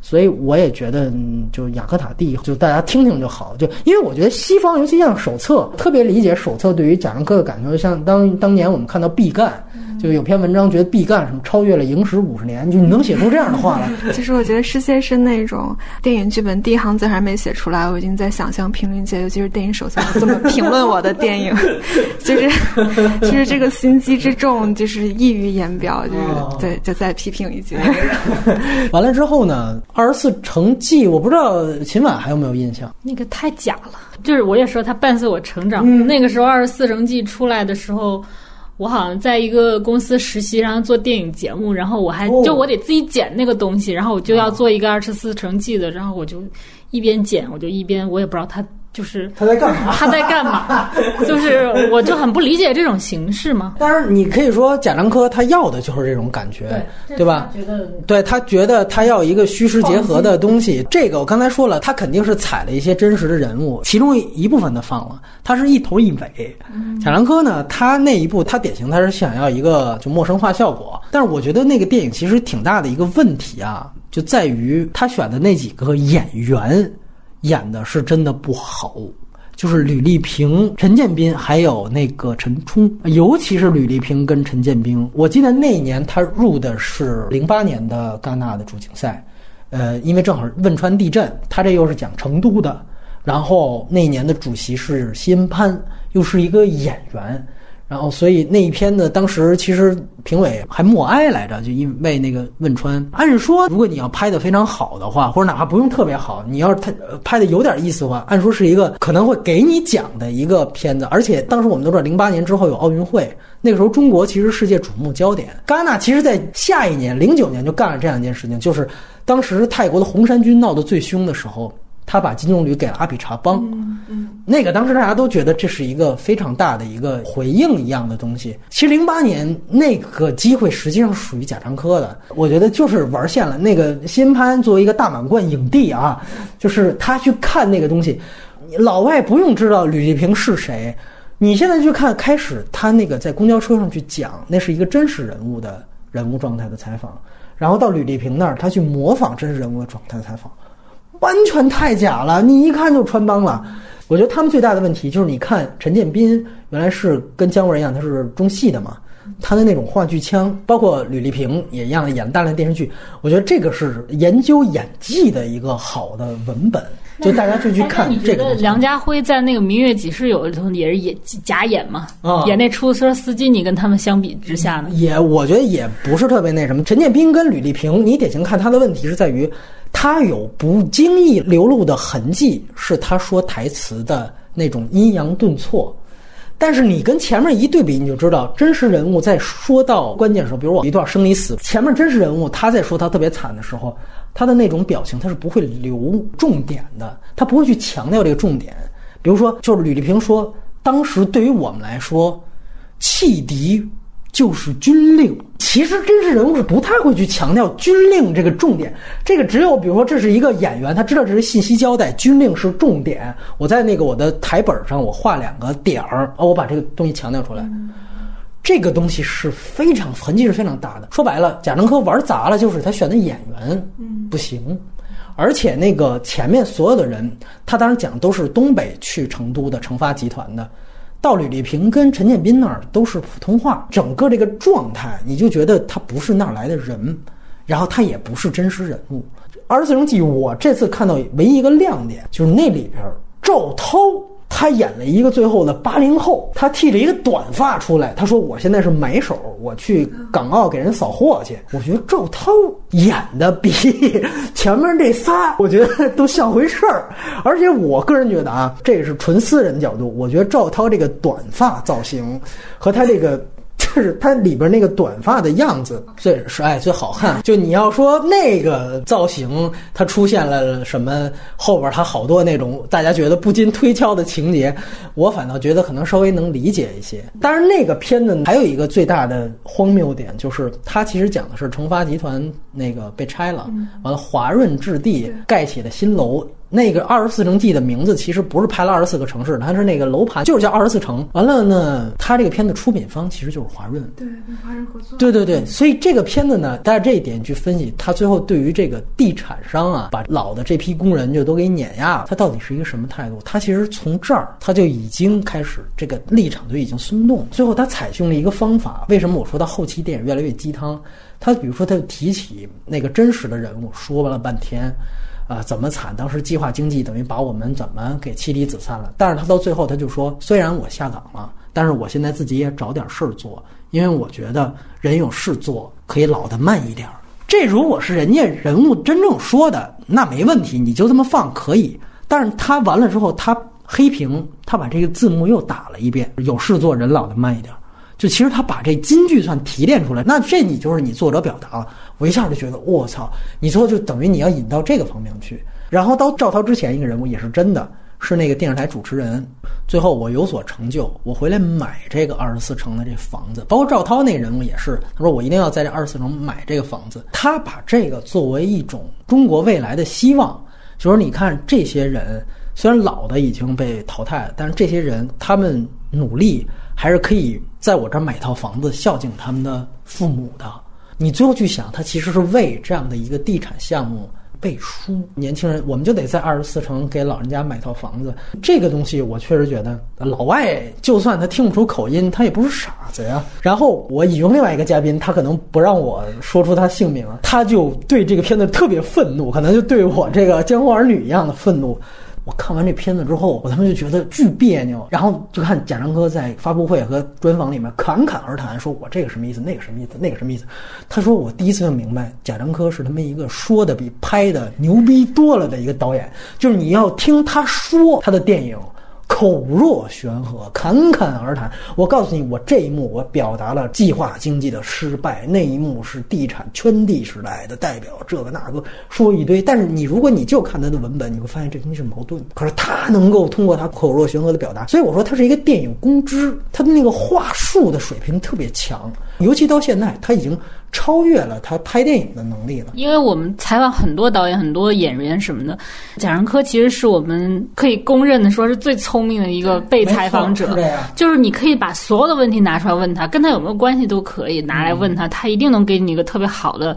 所以我也觉得，就雅克塔蒂，就大家听听就好。就因为我觉得西方，尤其像手册，特别理解手册对于贾樟柯的感受。像当当年我们看到毕赣，就有篇文章觉得毕赣什么超越了影史五十年，就你能写出这样的话来。其实我觉得世界是那种电影剧本第一行字还没写出来，我已经在想象评论界，尤其是电影手册怎么评论我的电影。就是其实这个心机之重，就是溢于言表。就是对，就再批评一句。完了之后呢？二十四城记，我不知道秦晚还有没有印象？那个太假了，就是我也说它伴随我成长。那个时候二十四城记出来的时候，我好像在一个公司实习，然后做电影节目，然后我还就我得自己剪那个东西，然后我就要做一个二十四城记的，然后我就一边剪，我就一边我也不知道他。就是他在干嘛？他在干嘛？就是我就很不理解这种形式嘛。当然，你可以说贾樟柯他要的就是这种感觉，对吧？对他觉得他要一个虚实结合的东西。这个我刚才说了，他肯定是采了一些真实的人物，其中一部分的放了，他是一头一尾。贾樟柯呢，他那一部他典型他是想要一个就陌生化效果，但是我觉得那个电影其实挺大的一个问题啊，就在于他选的那几个演员。演的是真的不好，就是吕丽萍、陈建斌还有那个陈冲，尤其是吕丽萍跟陈建斌。我记得那一年他入的是零八年的戛纳的主竞赛，呃，因为正好汶川地震，他这又是讲成都的，然后那一年的主席是西恩潘，又是一个演员，然后，所以那一篇呢，当时其实评委还默哀来着，就因为那个汶川。按说，如果你要拍的非常好的话，或者哪怕不用特别好，你要是他拍的有点意思的话，按说是一个可能会给你奖的一个片子。而且当时我们都知道，零八年之后有奥运会，那个时候中国其实世界瞩目焦点。戛纳其实在下一年零九年就干了这样一件事情，就是当时泰国的红衫军闹得最凶的时候。他把金棕榈给了阿比查邦，那个当时大家都觉得这是一个非常大的一个回应一样的东西。其实零八年那个机会实际上属于贾樟柯的，我觉得就是玩线了。那个新潘作为一个大满贯影帝啊，就是他去看那个东西，老外不用知道吕丽萍是谁，你现在去看开始他那个在公交车上去讲，那是一个真实人物的人物状态的采访，然后到吕丽萍那儿，他去模仿真实人物的状态采访。完全太假了，你一看就穿帮了。我觉得他们最大的问题就是，你看陈建斌原来是跟姜文一样，他是中戏的嘛，他的那种话剧腔，包括吕丽萍也一样演大量电视剧。我觉得这个是研究演技的一个好的文本，就大家就去看这个。梁家辉在那个《明月几时有》里头也是演假演嘛，演那出租车司机，你跟他们相比之下呢？也我觉得也不是特别那什么。陈建斌跟吕丽萍，你典型看他的问题是在于。他有不经意流露的痕迹，是他说台词的那种阴阳顿挫。但是你跟前面一对比，你就知道真实人物在说到关键时候，比如我一段生离死，前面真实人物他在说他特别惨的时候，他的那种表情他是不会留重点的，他不会去强调这个重点。比如说，就是吕丽萍说，当时对于我们来说，汽笛。就是军令，其实真实人物是不太会去强调军令这个重点。这个只有比如说这是一个演员，他知道这是信息交代，军令是重点。我在那个我的台本上我画两个点儿，哦，我把这个东西强调出来。这个东西是非常痕迹是非常大的。说白了，贾樟柯玩砸了，就是他选的演员不行，而且那个前面所有的人，他当时讲都是东北去成都的成发集团的。到吕丽萍跟陈建斌那儿都是普通话，整个这个状态你就觉得他不是那儿来的人，然后他也不是真实人物。二十四城记，我这次看到唯一一个亮点就是那里边赵涛。他演了一个最后的八零后，他剃了一个短发出来。他说：“我现在是买手，我去港澳给人扫货去。”我觉得赵涛演的比前面这仨，我觉得都像回事儿。而且我个人觉得啊，这是纯私人角度，我觉得赵涛这个短发造型和他这个。就是他里边那个短发的样子最是哎最好看。就你要说那个造型，它出现了什么后边，它好多那种大家觉得不禁推敲的情节，我反倒觉得可能稍微能理解一些。当然，那个片子还有一个最大的荒谬点，就是它其实讲的是成发集团那个被拆了，完了华润置地盖起了新楼。那个二十四城记的名字其实不是拍了二十四个城市，它是那个楼盘就是叫二十四城。完了呢，它这个片子出品方其实就是华润，对，跟华润合作。对对对，所以这个片子呢，带着这一点去分析，它最后对于这个地产商啊，把老的这批工人就都给碾压了，它到底是一个什么态度？它其实从这儿它就已经开始这个立场就已经松动。最后他采用了一个方法，为什么我说他后期电影越来越鸡汤？他比如说他提起那个真实的人物，说了半天。啊，怎么惨？当时计划经济等于把我们怎么给妻离子散了？但是他到最后他就说，虽然我下岗了，但是我现在自己也找点事儿做，因为我觉得人有事做可以老得慢一点儿。这如果是人家人物真正说的，那没问题，你就这么放可以。但是他完了之后，他黑屏，他把这个字幕又打了一遍，有事做人老得慢一点。就其实他把这金句算提炼出来，那这你就是你作者表达了。我一下就觉得，我操！你最后就等于你要引到这个方面去。然后到赵涛之前一个人物也是真的，是那个电视台主持人。最后我有所成就，我回来买这个二十四城的这房子。包括赵涛那个人物也是，他说我一定要在这二十四城买这个房子。他把这个作为一种中国未来的希望，就是你看这些人虽然老的已经被淘汰了，但是这些人他们努力。还是可以在我这儿买套房子，孝敬他们的父母的。你最后去想，他其实是为这样的一个地产项目背书。年轻人，我们就得在二十四城给老人家买套房子。这个东西，我确实觉得老外就算他听不出口音，他也不是傻子呀。然后我引用另外一个嘉宾，他可能不让我说出他姓名，他就对这个片子特别愤怒，可能就对我这个《江湖儿女》一样的愤怒。我看完这片子之后，我他妈就觉得巨别扭。然后就看贾樟柯在发布会和专访里面侃侃而谈，说我这个什么意思，那个什么意思，那个什么意思。他说我第一次就明白，贾樟柯是他妈一个说的比拍的牛逼多了的一个导演。就是你要听他说他的电影。口若悬河，侃侃而谈。我告诉你，我这一幕我表达了计划经济的失败，那一幕是地产圈地时代的代表，这个那个说一堆。但是你如果你就看他的文本，你会发现这东西是矛盾的。可是他能够通过他口若悬河的表达，所以我说他是一个电影公知，他的那个话术的水平特别强，尤其到现在他已经。超越了他拍电影的能力了。因为我们采访很多导演、很多演员什么的，贾樟柯其实是我们可以公认的说是最聪明的一个被采访者。就是你可以把所有的问题拿出来问他，跟他有没有关系都可以拿来问他，他一定能给你一个特别好的。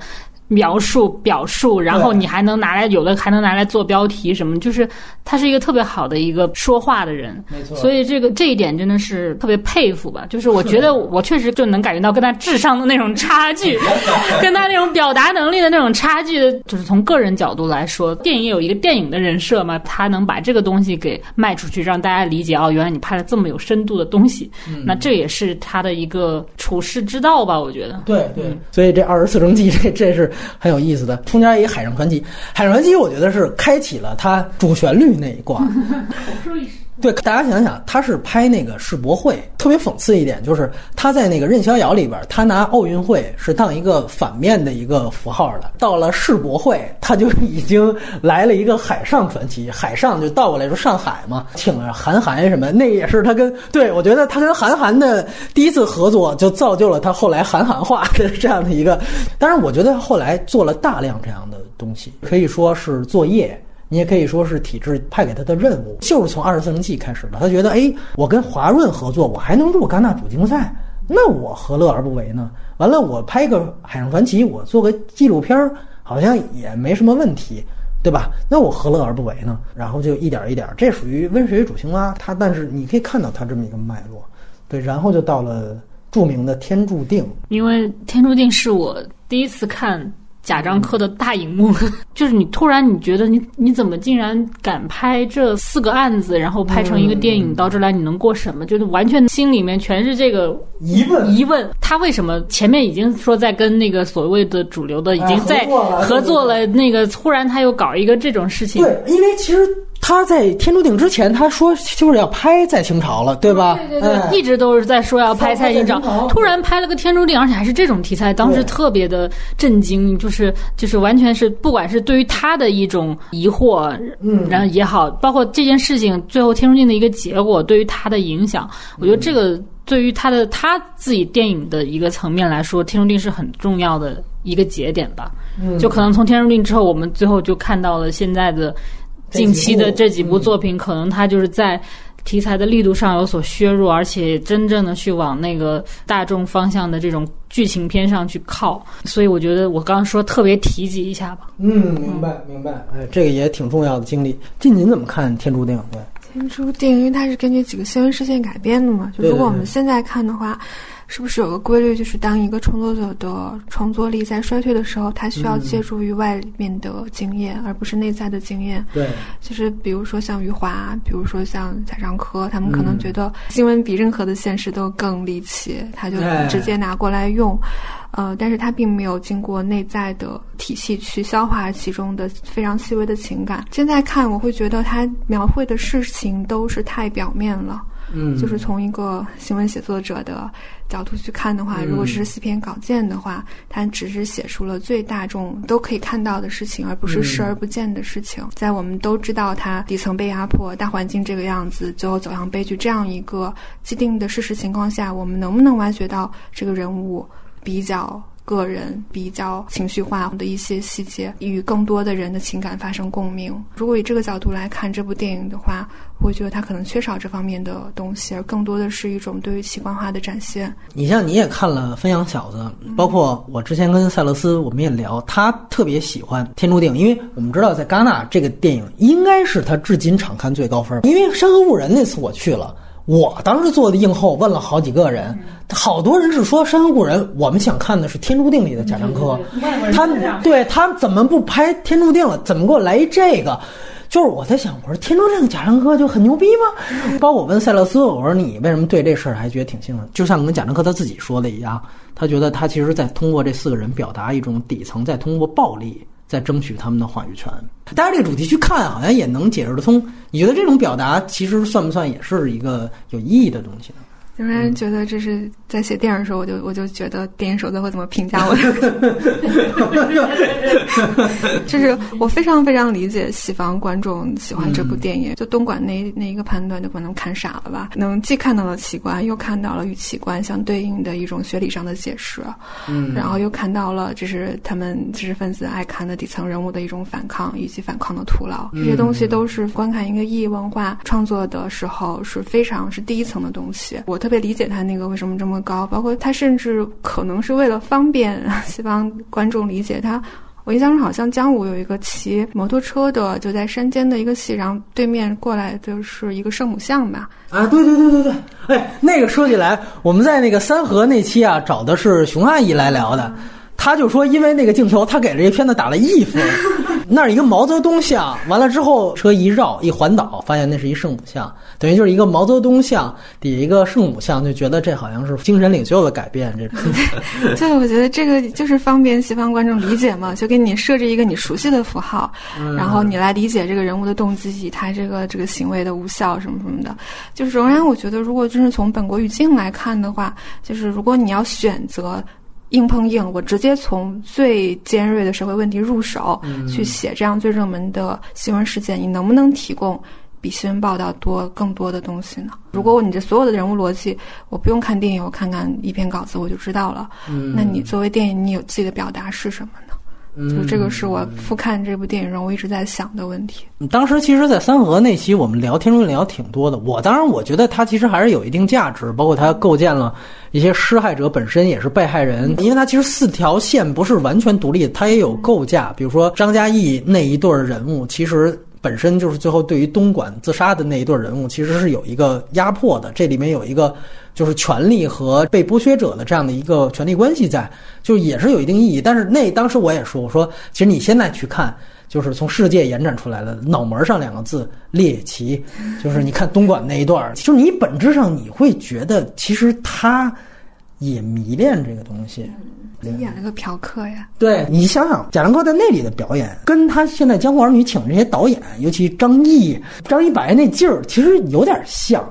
描述表述，然后你还能拿来，有的还能拿来做标题什么，就是他是一个特别好的一个说话的人，没错。所以这个这一点真的是特别佩服吧。就是我觉得我确实就能感觉到跟他智商的那种差距，跟他那种表达能力的那种差距。就是从个人角度来说，电影有一个电影的人设嘛，他能把这个东西给卖出去，让大家理解哦，原来你拍了这么有深度的东西。那这也是他的一个处世之道吧？我觉得。对对。所以这二十四城记，这这是。很有意思的，中间一《海上传奇》，《海上传奇》我觉得是开启了它主旋律那一挂。对，大家想想，他是拍那个世博会，特别讽刺一点就是他在那个《任逍遥》里边，他拿奥运会是当一个反面的一个符号的。到了世博会，他就已经来了一个海上传奇，海上就倒过来说上海嘛，请了韩寒什么，那也是他跟对我觉得他跟韩寒的第一次合作，就造就了他后来韩寒化的这样的一个。当然，我觉得后来做了大量这样的东西，可以说是作业。你也可以说是体制派给他的任务，就是从《二十四城记》开始的。他觉得，哎，我跟华润合作，我还能入戛纳主竞赛，那我何乐而不为呢？完了，我拍个《海上传奇》，我做个纪录片儿，好像也没什么问题，对吧？那我何乐而不为呢？然后就一点一点，这属于温水煮青蛙。他，但是你可以看到他这么一个脉络，对，然后就到了著名的《天注定》，因为《天注定》是我第一次看。贾樟柯的大荧幕，就是你突然你觉得你你怎么竟然敢拍这四个案子，然后拍成一个电影到这来，你能过审吗？就是完全心里面全是这个疑问。疑问，他为什么前面已经说在跟那个所谓的主流的已经在合作了，那个突然他又搞一个这种事情？对，因为其实。他在《天注定》之前，他说就是要拍在清朝了，对吧？对对对，一直都是在说要拍在清朝，突然拍了个《天注定》，而且还是这种题材，当时特别的震惊，就是就是完全是，不管是对于他的一种疑惑，嗯，然后也好，包括这件事情最后《天注定》的一个结果，对于他的影响，我觉得这个对于他的他自己电影的一个层面来说，《天注定》是很重要的一个节点吧。嗯，就可能从《天注定》之后，我们最后就看到了现在的。近期的这几部作品，可能它就是在题材的力度上有所削弱，而且真正的去往那个大众方向的这种剧情片上去靠。所以我觉得我刚刚说特别提及一下吧。嗯，明白明白。哎，这个也挺重要的经历。这您怎么看《天注定》？对，《天注定》因为它是根据几个新闻事件改编的嘛。就如果我们现在看的话。是不是有个规律，就是当一个创作者的创作力在衰退的时候，他需要借助于外面的经验，而不是内在的经验？对，就是比如说像余华，比如说像贾樟柯，他们可能觉得新闻比任何的现实都更离奇，他就直接拿过来用，呃，但是他并没有经过内在的体系去消化其中的非常细微的情感。现在看，我会觉得他描绘的事情都是太表面了。嗯，就是从一个新闻写作者的角度去看的话，如果是四篇稿件的话，它只是写出了最大众都可以看到的事情，而不是视而不见的事情。在我们都知道它底层被压迫、大环境这个样子，最后走向悲剧这样一个既定的事实情况下，我们能不能挖掘到这个人物比较？个人比较情绪化的一些细节，与更多的人的情感发生共鸣。如果以这个角度来看这部电影的话，我觉得它可能缺少这方面的东西，而更多的是一种对于奇观化的展现。你像你也看了《分享小子》，包括我之前跟塞勒斯我们也聊，他特别喜欢《天注定》，因为我们知道在戛纳这个电影应该是他至今场刊最高分。因为《山河故人》那次我去了。我当时做的映后，问了好几个人，好多人是说《山河故人》，我们想看的是《天注定》里的贾樟柯，他对他怎么不拍《天注定》了？怎么给我来一这个？就是我在想，我说天注定贾樟柯就很牛逼吗？包括我问塞勒斯，我说你为什么对这事儿还觉得挺兴奋？就像跟贾樟柯他自己说的一样，他觉得他其实在通过这四个人表达一种底层，在通过暴力在争取他们的话语权。但是，这个主题去看好像也能解释得通。你觉得这种表达其实算不算也是一个有意义的东西呢？仍然觉得这是在写电影的时候，我就我就觉得电影手册会怎么评价我。就是我非常非常理解西方观众喜欢这部电影，就东莞那那一个判断就可能看傻了吧？能既看到了奇观，又看到了与奇观相对应的一种学理上的解释，嗯，然后又看到了这是他们知识分子爱看的底层人物的一种反抗以及反抗的徒劳，这些东西都是观看一个异文化创作的时候是非常是第一层的东西。我特别理解他那个为什么这么高，包括他甚至可能是为了方便 西方观众理解他。我印象中好像姜武有一个骑摩托车的，就在山间的一个戏，然后对面过来就是一个圣母像吧。啊，对对对对对，哎，那个说起来，我们在那个三河那期啊，找的是熊阿姨来聊的，她就说因为那个镜头，他给这片子打了一分。那是一个毛泽东像，完了之后车一绕一环岛，发现那是一圣母像，等于就是一个毛泽东像底下一个圣母像，就觉得这好像是精神领袖的改变。这 对，我觉得这个就是方便西方观众理解嘛，就给你设置一个你熟悉的符号，然后你来理解这个人物的动机以他这个这个行为的无效什么什么的。就是仍然，我觉得如果真是从本国语境来看的话，就是如果你要选择。硬碰硬，我直接从最尖锐的社会问题入手去写这样最热门的新闻事件，你能不能提供比新闻报道多更多的东西呢？如果你这所有的人物逻辑，我不用看电影，我看看一篇稿子我就知道了，那你作为电影，你有自己的表达是什么呢？就这个是我复看这部电影中我一直在想的问题。当时其实，在三河那期我们聊天中聊挺多的。我当然我觉得它其实还是有一定价值，包括它构建了一些施害者本身也是被害人，因为它其实四条线不是完全独立的，它也有构架。比如说张嘉译那一对人物，其实。本身就是最后对于东莞自杀的那一对人物，其实是有一个压迫的。这里面有一个就是权力和被剥削者的这样的一个权力关系在，就也是有一定意义。但是那当时我也说，我说其实你现在去看，就是从世界延展出来的脑门上两个字猎奇，就是你看东莞那一段，就是你本质上你会觉得其实他也迷恋这个东西。演了个嫖客呀！对你想想，贾樟柯在那里的表演，跟他现在《江湖儿女》请这些导演，尤其张译、张一白那劲儿，其实有点像，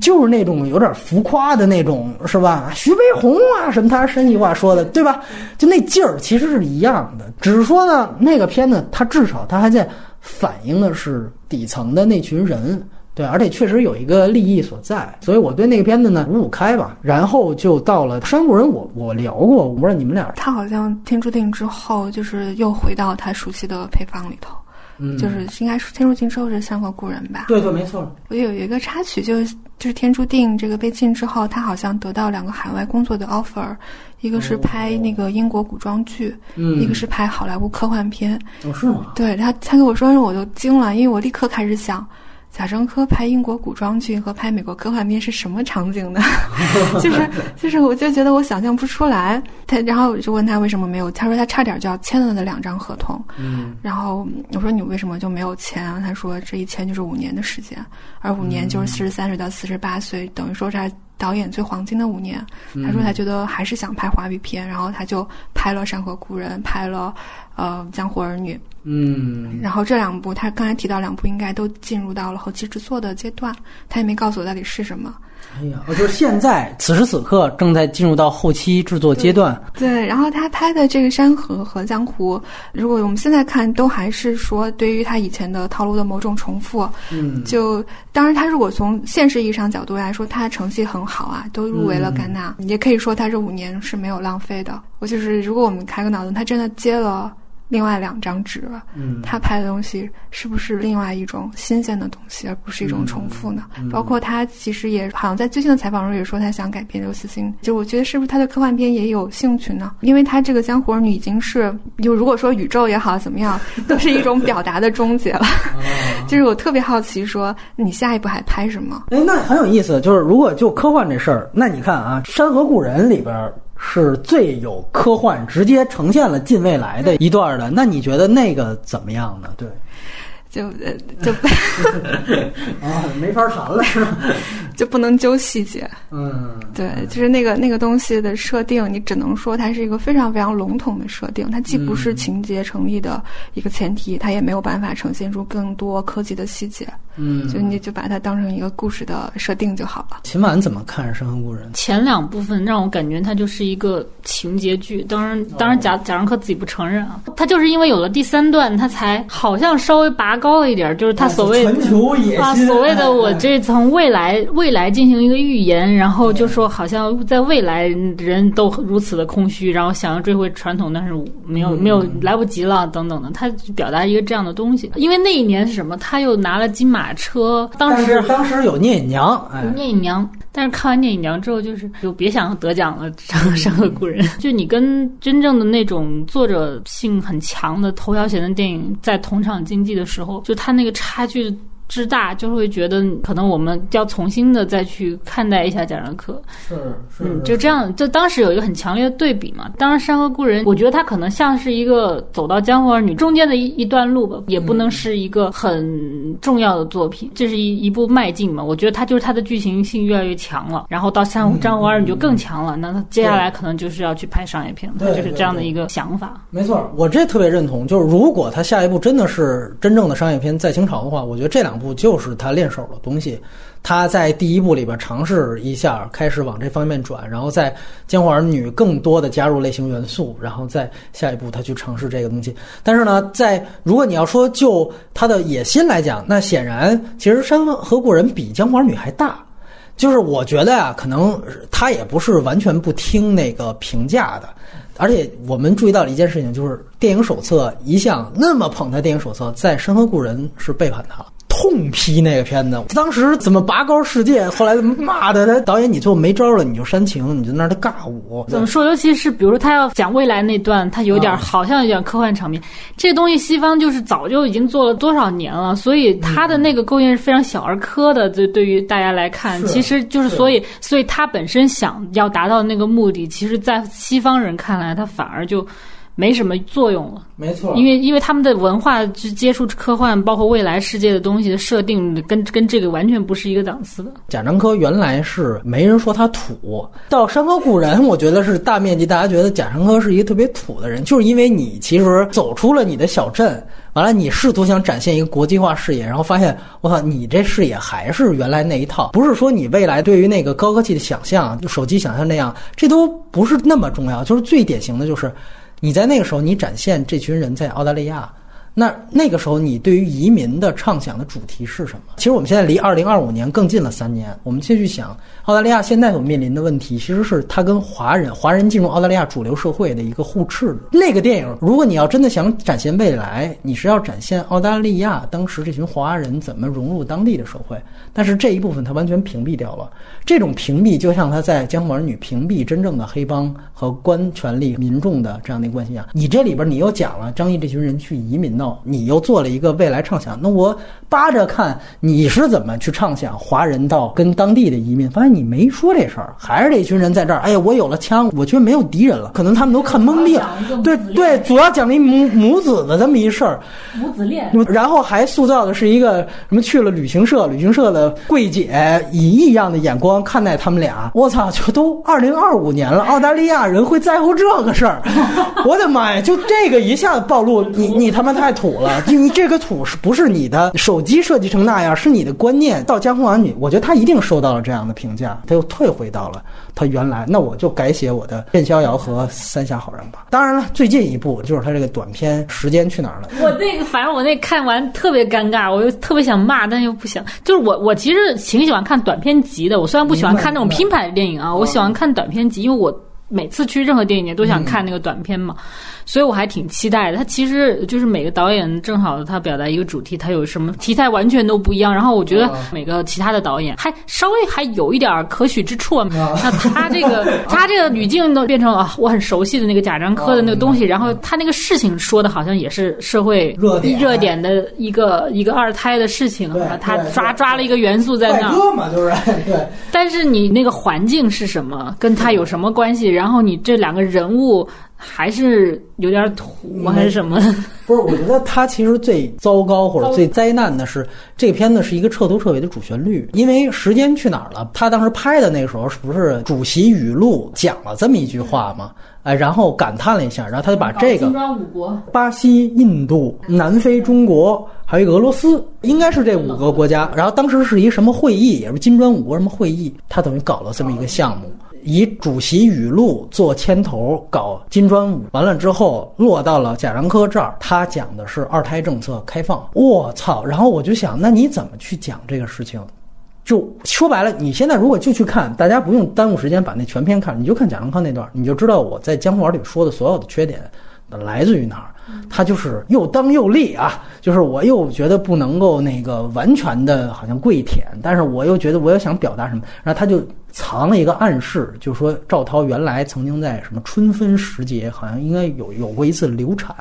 就是那种有点浮夸的那种，是吧？徐悲鸿啊，什么他山西话说的，对吧？就那劲儿其实是一样的，只是说呢，那个片子它至少它还在反映的是底层的那群人。对，而且确实有一个利益所在，所以我对那个片子呢五五开吧。然后就到了《山谷人》，我我聊过，我不知道你们俩。他好像《天注定》之后，就是又回到他熟悉的配方里头，嗯，就是应该是《天注定》之后是《山河故人》吧？对对，没错。我有一个插曲，就是就是《天注定》这个被禁之后，他好像得到两个海外工作的 offer，一个是拍那个英国古装剧，嗯，一个是拍好莱坞科幻片。哦，是吗？对他，他跟我说，我就惊了，因为我立刻开始想。贾樟柯拍英国古装剧和拍美国科幻片是什么场景呢？就 是就是，我就觉得我想象不出来。他然后我就问他为什么没有，他说他差点就要签了那两张合同。嗯，然后我说你为什么就没有签啊？他说这一签就是五年的时间，而五年就是四十三岁到四十八岁，等于说是导演最黄金的五年。他说他觉得还是想拍华语片，然后他就拍了《山河故人》，拍了呃《江湖儿女》。嗯，然后这两部他刚才提到两部应该都进入到了后期制作的阶段，他也没告诉我到底是什么。哎呀，就是现在 此时此刻正在进入到后期制作阶段。对，然后他拍的这个《山河》和《江湖》，如果我们现在看，都还是说对于他以前的套路的某种重复。嗯，就当然他如果从现实意义上角度来说，他成绩很好啊，都入围了戛纳，也可以说他这五年是没有浪费的。我就是如果我们开个脑洞，他真的接了。另外两张纸，嗯，他拍的东西是不是另外一种新鲜的东西，而不是一种重复呢？包括他其实也好像在最近的采访中也说他想改变刘慈欣，就我觉得是不是他对科幻片也有兴趣呢？因为他这个江湖儿女已经是，就如果说宇宙也好怎么样，都是一种表达的终结了。就是我特别好奇，说你下一步还拍什么？哎，那很有意思。就是如果就科幻这事儿，那你看啊，《山河故人》里边。是最有科幻，直接呈现了近未来的一段的。那你觉得那个怎么样呢？对，就呃就 啊，没法谈了是吧？就不能揪细节。嗯，对，就是那个那个东西的设定，你只能说它是一个非常非常笼统的设定，它既不是情节成立的一个前提，它也没有办法呈现出更多科技的细节。嗯，就你就把它当成一个故事的设定就好了。秦晚怎么看《山河故人》？前两部分让我感觉它就是一个情节剧，当然，当然贾贾樟柯自己不承认啊，他就是因为有了第三段，他才好像稍微拔高了一点，就是他所谓啊，所谓的我哎这从未来未来进行一个预言，然后就说好像在未来人都如此的空虚，然后想要追回传统，但是没有嗯没有来不及了等等的，他表达一个这样的东西。因为那一年是什么？他又拿了金马车，当时当时有聂隐娘，哎，聂隐娘，但是看完聂隐娘之后，就是就别想得奖了，《山河故人》就你跟真正的那种作者性很强的头条型的电影在同场竞技的时候，就他那个差距之大，就会觉得可能我们要重新的再去看待一下贾樟柯。是是嗯，就这样，就当时有一个很强烈的对比嘛。当然，《山河故人》，我觉得它可能像是一个走到江湖儿女中间的一一段路吧，也不能是一个很重要的作品。这是一一部迈进嘛。我觉得它就是它的剧情性越来越强了，然后到《山湖江湖儿女》就更强了。那他接下来可能就是要去拍商业片了，它对就是这样的一个想法。没错，我这特别认同。就是如果他下一步真的是真正的商业片《在清朝》的话，我觉得这两部就是他练手的东西。他在第一部里边尝试一下，开始往这方面转，然后在《江湖儿女》更多的加入类型元素，然后再下一步他去尝试这个东西。但是呢，在如果你要说就他的野心来讲，那显然其实《山河故人》比《江湖儿女》还大。就是我觉得啊，可能他也不是完全不听那个评价的，而且我们注意到了一件事情，就是电影手册一向那么捧他电影手册，在《山河故人》是背叛他了。痛批那个片子，当时怎么拔高世界？后来骂的他导演，你最后没招了，你就煽情，你就那儿尬舞。怎么说？尤其是比如说他要讲未来那段，他有点啊好像有点科幻场面。这东西西方就是早就已经做了多少年了，所以他的那个构建是非常小儿科的。对，对于大家来看，其实就是是所以，所以他本身想要达到那个目的，其实，在西方人看来，他反而就没什么作用了。没错，因为因为他们的文化去接触科幻，包括未来世界的东西的设定，跟跟这个完全不是一个档次的。贾樟柯原来是没人说他土，到《山河故人》，我觉得是大面积大家觉得贾樟柯是一个特别土的人，就是因为你其实走出了你的小镇，完了你试图想展现一个国际化视野，然后发现我操，你这视野还是原来那一套，不是说你未来对于那个高科技的想象，就手机想象那样，这都不是那么重要，就是最典型的就是你在那个时候你展现这群人在澳大利亚。那那个时候，你对于移民的畅想的主题是什么？其实我们现在离二零二五年更近了三年。我们继续想，澳大利亚现在所面临的问题，其实是它跟华人、华人进入澳大利亚主流社会的一个互斥。那个电影，如果你要真的想展现未来，你是要展现澳大利亚当时这群华人怎么融入当地的社会。但是这一部分它完全屏蔽掉了。这种屏蔽，就像他在《江湖儿女》屏蔽真正的黑帮和官权力、民众的这样的一个关系一样。你这里边你又讲了张译这群人去移民的到，你又做了一个未来畅想。那我扒着看你是怎么去畅想华人到跟当地的移民，发现你没说这事儿，还是这群人在这儿。哎呀，我有了枪，我觉得没有敌人了，可能他们都看懵逼了。对对，主要讲了一母母子的这么一事儿。母子恋然后还塑造的是一个什么去了旅行社，旅行社的柜姐以异样的眼光看待他们俩。我操，就都二零二五年了，澳大利亚人会在乎这个事儿？我的妈呀！就这个一下子暴露，你你他妈太土了！就你这个土是不是你的手机设计成那样？是你的观念。到江湖儿女，我觉得他一定受到了这样的评价，他又退回到了他原来。那我就改写我的任逍遥和三峡好人吧。当然了，最近一部就是他这个短片《时间去哪儿了》。我那个，反正我那看完特别尴尬，我又特别想骂，但又不想。就是我，我其实挺喜欢看短片集的。我虽然不喜欢看那种拼盘的电影啊，我喜欢看短片集，因为我每次去任何电影节都想看那个短片嘛，所以我还挺期待的。他其实就是每个导演正好他表达一个主题，他有什么题材完全都不一样。然后我觉得每个其他的导演还稍微还有一点可取之处。那他这个 他这个语境都变成啊，我很熟悉的那个贾樟柯的那个东西，然后他那个事情说的好像也是社会热点热点的一个一个二胎的事情他抓抓了一个元素在那儿。嘛，就是 对。但是你那个环境是什么，跟他有什么关系？然后你这两个人物还是有点土还是什么？不是，我觉得他其实最糟糕或者最灾难的是这片子是一个彻头彻尾的主旋律。因为时间去哪儿了？他当时拍的那个时候，是不是主席语录讲了这么一句话吗？哎，然后感叹了一下，然后他就把这个金砖五国，巴西、印度、南非、中国，还有一个俄罗斯，应该是这五个国家。然后当时是一什么会议，也是金砖五国什么会议，他等于搞了这么一个项目。以主席语录做牵头搞金砖五，完了之后落到了贾樟柯这儿，他讲的是二胎政策开放。我操！然后我就想，那你怎么去讲这个事情？就说白了，你现在如果就去看，大家不用耽误时间把那全篇看，你就看贾樟柯那段，你就知道我在《江湖儿》里说的所有的缺点来自于哪儿。他就是又当又立啊，就是我又觉得不能够那个完全的好像跪舔，但是我又觉得我又想表达什么，然后他就藏了一个暗示，就说赵涛原来曾经在什么春分时节，好像应该有有过一次流产，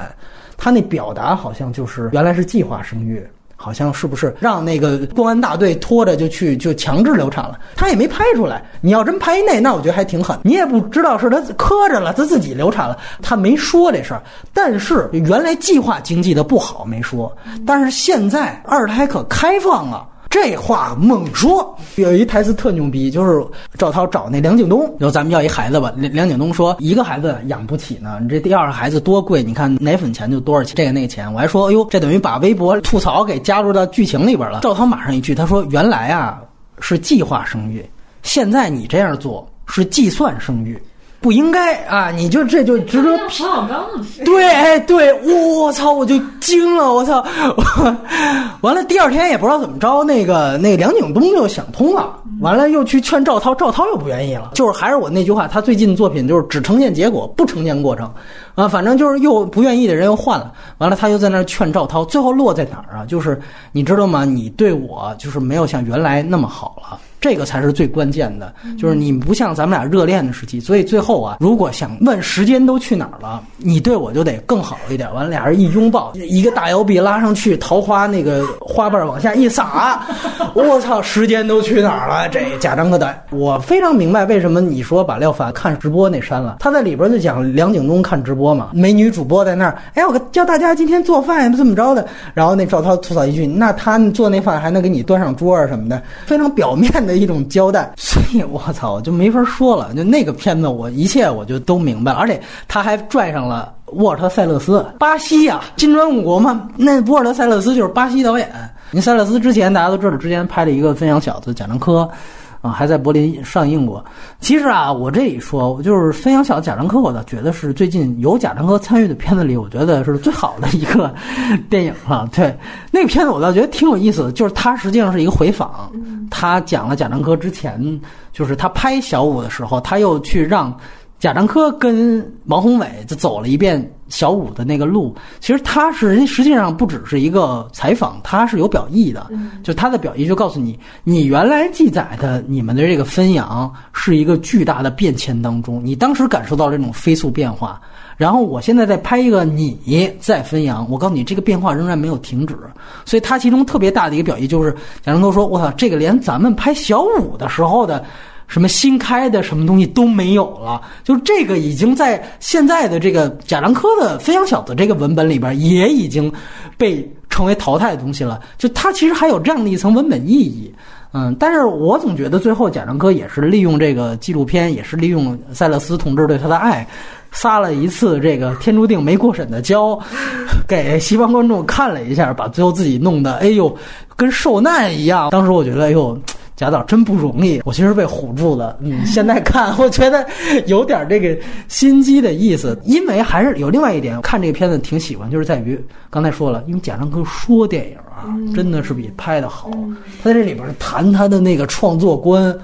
他那表达好像就是原来是计划生育。好像是不是让那个公安大队拖着就去就强制流产了？他也没拍出来。你要真拍那，那我觉得还挺狠。你也不知道是他磕着了，他自己流产了，他没说这事儿。但是原来计划经济的不好没说，但是现在二胎可开放了。这话猛说，有一台词特牛逼，就是赵涛找那梁景东，说咱们要一孩子吧。梁梁景东说一个孩子养不起呢，你这第二个孩子多贵？你看奶粉钱就多少钱，这个那个钱。我还说，哎呦，这等于把微博吐槽给加入到剧情里边了。赵涛马上一句，他说原来啊是计划生育，现在你这样做是计算生育。不应该啊！你就这就值得彭小刚对，哎对，我操，我就惊了，我操！完了，第二天也不知道怎么着，那个那个梁景东就想通了，完了又去劝赵涛，赵涛又不愿意了。就是还是我那句话，他最近作品就是只呈现结果，不呈现过程啊。反正就是又不愿意的人又换了，完了他又在那劝赵涛，最后落在哪儿啊？就是你知道吗？你对我就是没有像原来那么好了。这个才是最关键的，就是你不像咱们俩热恋的时期，所以最后啊，如果想问时间都去哪儿了，你对我就得更好一点。完了，俩人一拥抱，一个大摇臂拉上去，桃花那个花瓣往下一撒，我操，时间都去哪儿了？这贾樟柯的，我非常明白为什么你说把廖凡看直播那删了，他在里边就讲梁景东看直播嘛，美女主播在那儿，哎，我教大家今天做饭怎么着的，然后那赵涛吐槽一句，那他做那饭还能给你端上桌啊什么的，非常表面的。一种交代，所以我操，就没法说了。就那个片子，我一切我就都明白了，而且他还拽上了沃尔特·塞勒斯，巴西呀，金砖五国嘛。那沃尔特·塞勒斯就是巴西导演。您塞勒斯之前大家都知道，之前拍了一个《分享小子》，贾樟柯。啊，还在柏林上映过。其实啊，我这一说，我就是分享小贾樟柯，我倒觉得是最近有贾樟柯参与的片子里，我觉得是最好的一个 电影了。对，那个片子我倒觉得挺有意思的，就是它实际上是一个回访，他讲了贾樟柯之前，就是他拍小五的时候，他又去让。贾樟柯跟王宏伟就走了一遍小五的那个路，其实他是人实际上不只是一个采访，他是有表意的，就他的表意就告诉你，你原来记载的你们的这个分阳是一个巨大的变迁当中，你当时感受到这种飞速变化，然后我现在再拍一个你在分阳，我告诉你这个变化仍然没有停止，所以他其中特别大的一个表意就是贾樟柯说，我操，这个连咱们拍小五的时候的。什么新开的什么东西都没有了，就这个已经在现在的这个贾樟柯的《飞翔小子》这个文本里边也已经被成为淘汰的东西了。就它其实还有这样的一层文本意义，嗯，但是我总觉得最后贾樟柯也是利用这个纪录片，也是利用塞勒斯同志对他的爱，撒了一次这个天注定没过审的胶，给西方观众看了一下，把最后自己弄得哎呦跟受难一样。当时我觉得哎呦。贾导真不容易，我其实被唬住了。嗯，现在看我觉得有点这个心机的意思，因为还是有另外一点，看这个片子挺喜欢，就是在于刚才说了，因为贾樟柯说电影啊，真的是比拍的好。他在这里边谈他的那个创作观，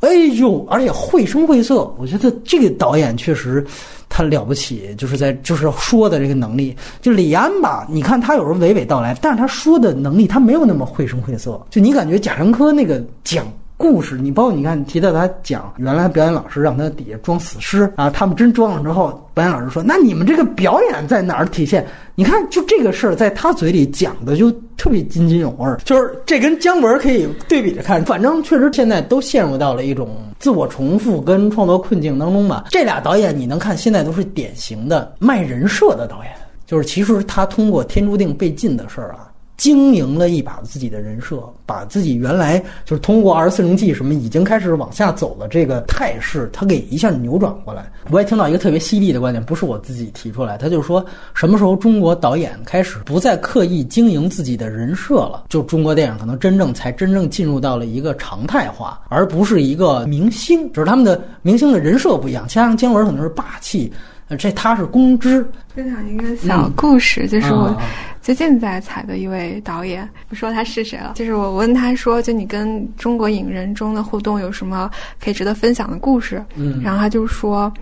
哎呦，而且绘声绘色，我觉得这个导演确实。他了不起，就是在就是说的这个能力。就李安吧，你看他有时候娓娓道来，但是他说的能力他没有那么绘声绘色。就你感觉贾樟柯那个讲故事，你包括你看，提到他讲原来表演老师让他底下装死尸啊，他们真装了之后，表演老师说：“那你们这个表演在哪儿体现？”你看，就这个事儿，在他嘴里讲的就特别津津有味儿。就是这跟姜文可以对比着看，反正确实现在都陷入到了一种自我重复跟创作困境当中吧。这俩导演你能看，现在都是典型的卖人设的导演，就是其实他通过天注定被禁的事儿啊。经营了一把自己的人设，把自己原来就是通过二十四零 G 什么已经开始往下走的这个态势，他给一下扭转过来。我也听到一个特别犀利的观点，不是我自己提出来，他就说什么时候中国导演开始不再刻意经营自己的人设了，就中国电影可能真正才真正进入到了一个常态化，而不是一个明星，只是他们的明星的人设不一样。像姜文可能是霸气。这他是公知，分享一个小故事，就是我最近在采的一位导演，不说他是谁了。就是我问他说，就你跟中国影人中的互动有什么可以值得分享的故事？嗯，然后他就说，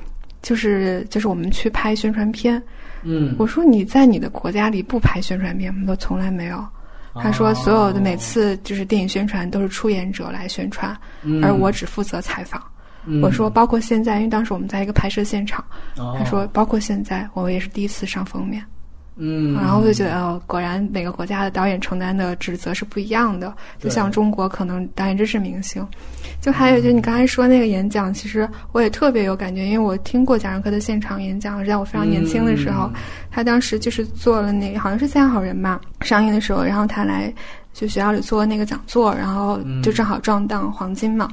就是就是我们去拍宣传片。嗯，我说你在你的国家里不拍宣传片吗？他说从来没有。他说所有的每次就是电影宣传都是出演者来宣传，而我只负责采访。我说，包括现在，因为当时我们在一个拍摄现场，他说，包括现在，我也是第一次上封面。嗯，然后我就觉得，哦，果然每个国家的导演承担的职责是不一样的。就像中国，可能导演真是明星。就还有，就你刚才说那个演讲，其实我也特别有感觉，因为我听过贾樟柯的现场演讲，是在我非常年轻的时候，他当时就是做了那个，好像是《三好人》吧，上映的时候，然后他来就学校里做那个讲座，然后就正好撞档黄金嘛。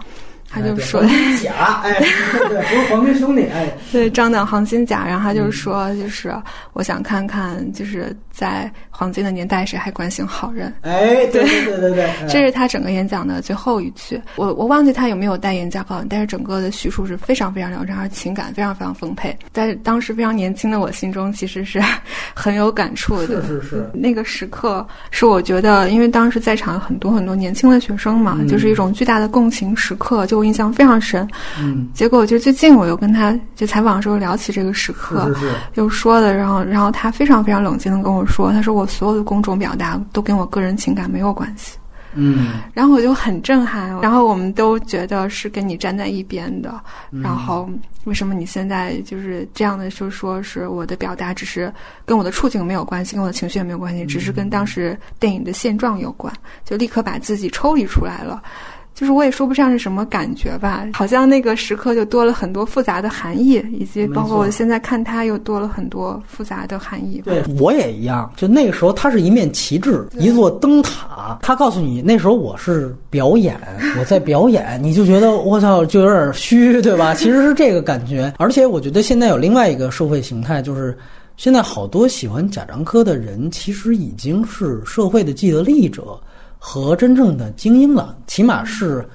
他就说甲，哎，对，不是黄金兄弟，哎，对，张导黄金甲，然后他就说，就是我想看看，就是在黄金的年代，谁还关心好人？哎，对对对对对，这是他整个演讲的最后一句。我我忘记他有没有带演讲稿，但是整个的叙述是非常非常流畅，而情感非常非常丰沛。在当时非常年轻的我心中，其实是 很有感触的。是是是，那个时刻是我觉得，因为当时在场很多很多年轻的学生嘛，就是一种巨大的共情时刻，就。印象非常深，嗯，结果就最近我又跟他就采访的时候聊起这个时刻，是是，又说的，然后然后他非常非常冷静的跟我说，他说我所有的公众表达都跟我个人情感没有关系，嗯，然后我就很震撼，然后我们都觉得是跟你站在一边的，然后为什么你现在就是这样的，就说是我的表达只是跟我的处境没有关系，跟我的情绪也没有关系，只是跟当时电影的现状有关，就立刻把自己抽离出来了。就是我也说不上是什么感觉吧，好像那个时刻就多了很多复杂的含义，以及包括我现在看它又多了很多复杂的含义。对我也一样，就那个时候它是一面旗帜，一座灯塔，它告诉你那时候我是表演，我在表演，你就觉得我操就有点虚，对吧？其实是这个感觉。而且我觉得现在有另外一个社会形态，就是现在好多喜欢贾樟柯的人，其实已经是社会的既得利益者。和真正的精英了，起码是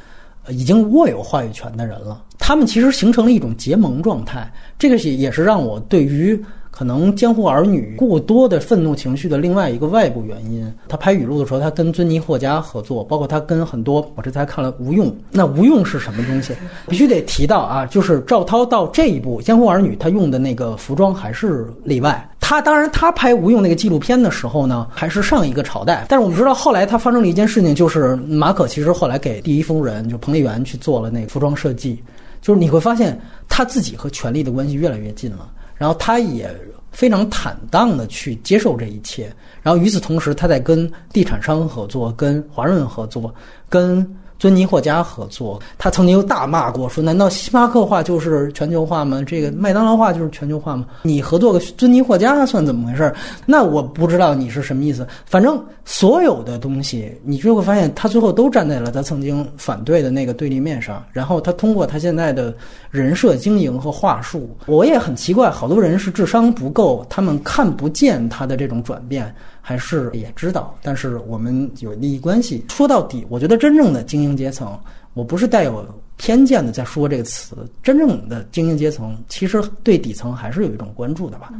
已经握有话语权的人了。他们其实形成了一种结盟状态，这个也也是让我对于。可能江湖儿女过多的愤怒情绪的另外一个外部原因，他拍语录的时候，他跟尊尼霍加合作，包括他跟很多，我这才看了吴用。那吴用是什么东西？必须得提到啊，就是赵涛到这一步，江湖儿女他用的那个服装还是例外。他当然他拍吴用那个纪录片的时候呢，还是上一个朝代。但是我们知道后来他发生了一件事情，就是马可其实后来给第一夫人就彭丽媛去做了那个服装设计，就是你会发现他自己和权力的关系越来越近了。然后他也非常坦荡的去接受这一切，然后与此同时，他在跟地产商合作，跟华润合作，跟。尊尼霍加合作，他曾经又大骂过，说：“难道星巴克化就是全球化吗？这个麦当劳化就是全球化吗？你合作个尊尼霍加算怎么回事？那我不知道你是什么意思。反正所有的东西，你就会发现他最后都站在了他曾经反对的那个对立面上。然后他通过他现在的人设经营和话术，我也很奇怪，好多人是智商不够，他们看不见他的这种转变。”还是也知道，但是我们有利益关系。说到底，我觉得真正的精英阶层，我不是带有偏见的在说这个词。真正的精英阶层，其实对底层还是有一种关注的吧。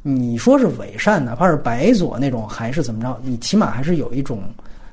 你说是伪善，哪怕是白左那种，还是怎么着？你起码还是有一种。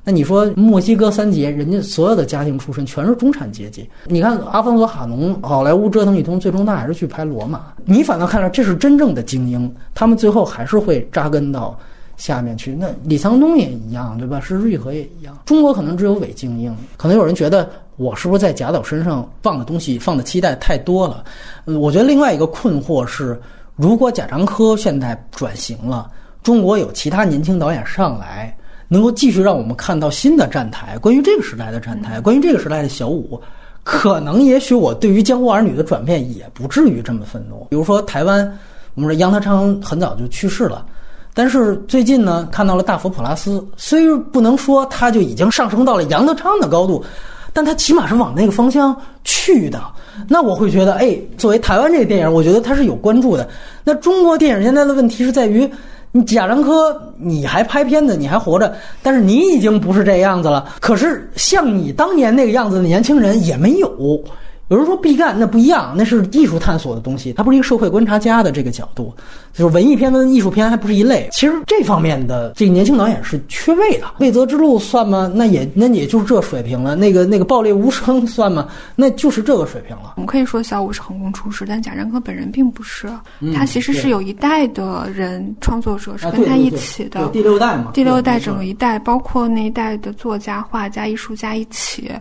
那你说墨西哥三杰，人家所有的家庭出身全是中产阶级。你看阿方索·哈农，好莱坞折腾一通，最终他还是去拍《罗马》。你反倒看来这是真正的精英，他们最后还是会扎根到。下面去。那李沧东也一样，对吧？是瑞和也一样。中国可能只有伪精英，可能有人觉得我是不是在贾导身上放的东西、放的期待太多了？嗯，我觉得另外一个困惑是，如果贾樟柯现在转型了，中国有其他年轻导演上来，能够继续让我们看到新的站台，关于这个时代的站台，关于这个时代的小五。可能也许我对于《江湖儿女》的转变也不至于这么愤怒。比如说台湾，我们说杨德昌很早就去世了，但是最近呢看到了大佛普拉斯，虽不能说他就已经上升到了杨德昌的高度，但他起码是往那个方向去的。那我会觉得，哎，作为台湾这个电影，我觉得他是有关注的。那中国电影现在的问题是在于。你贾樟柯，你还拍片子，你还活着，但是你已经不是这样子了。可是像你当年那个样子的年轻人也没有。有人说毕赣那不一样，那是艺术探索的东西，他不是一个社会观察家的这个角度，就是文艺片跟艺术片还不是一类。其实这方面的这个年轻导演是缺位的。未择之路算吗？那也那也就是这水平了。那个那个爆裂无声 算吗？那就是这个水平了。我们可以说小五是横空出世，但贾樟柯本人并不是，他其实是有一代的人创作者是跟他一起的。第六代嘛，第六代整个一代，包括那一代的作家、画家、艺术家一起，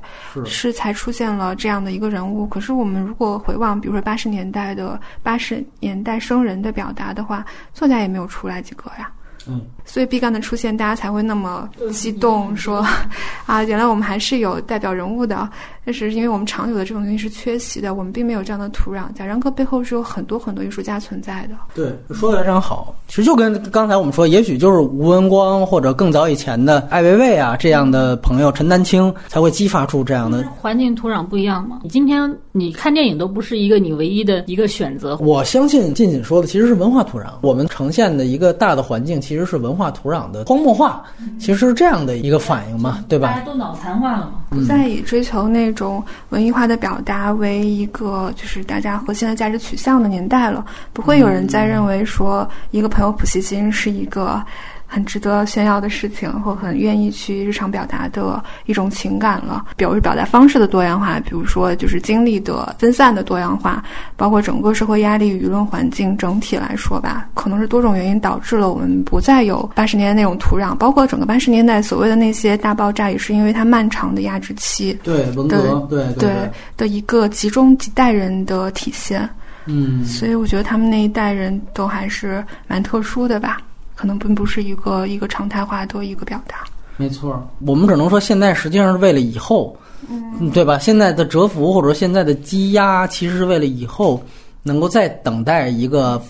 是才出现了这样的一个人物。可是我们如果回望，比如说八十年代的八十年代生人的表达的话，作家也没有出来几个呀。嗯，所以毕赣的出现，大家才会那么激动，说 啊，原来我们还是有代表人物的。但是因为我们长久的这种东西是缺席的，我们并没有这样的土壤。贾樟柯背后是有很多很多艺术家存在的。对，说的非常好。其实就跟刚才我们说，也许就是吴文光或者更早以前的艾薇薇啊这样的朋友，陈丹青才会激发出这样的环境土壤不一样嘛。你今天你看电影都不是一个你唯一的一个选择。我相信静静说的其实是文化土壤，我们呈现的一个大的环境其实是文化土壤的荒漠化，其实是这样的一个反应嘛，对吧？大家都脑残化了嘛，不再以追求那。种文艺化的表达为一个就是大家核心的价值取向的年代了，不会有人再认为说一个朋友普希金是一个。很值得炫耀的事情，或很愿意去日常表达的一种情感了。比如表达方式的多样化，比如说就是经历的分散的多样化，包括整个社会压力、舆论环境整体来说吧，可能是多种原因导致了我们不再有八十年代那种土壤。包括整个八十年代所谓的那些大爆炸，也是因为它漫长的压制期。对文革，对对的一个集中几代人的体现。嗯，所以我觉得他们那一代人都还是蛮特殊的吧。可能并不是一个一个常态化的一个表达。没错，我们只能说现在实际上是为了以后，嗯，对吧？现在的蛰伏或者说现在的积压，其实是为了以后能够再等待一个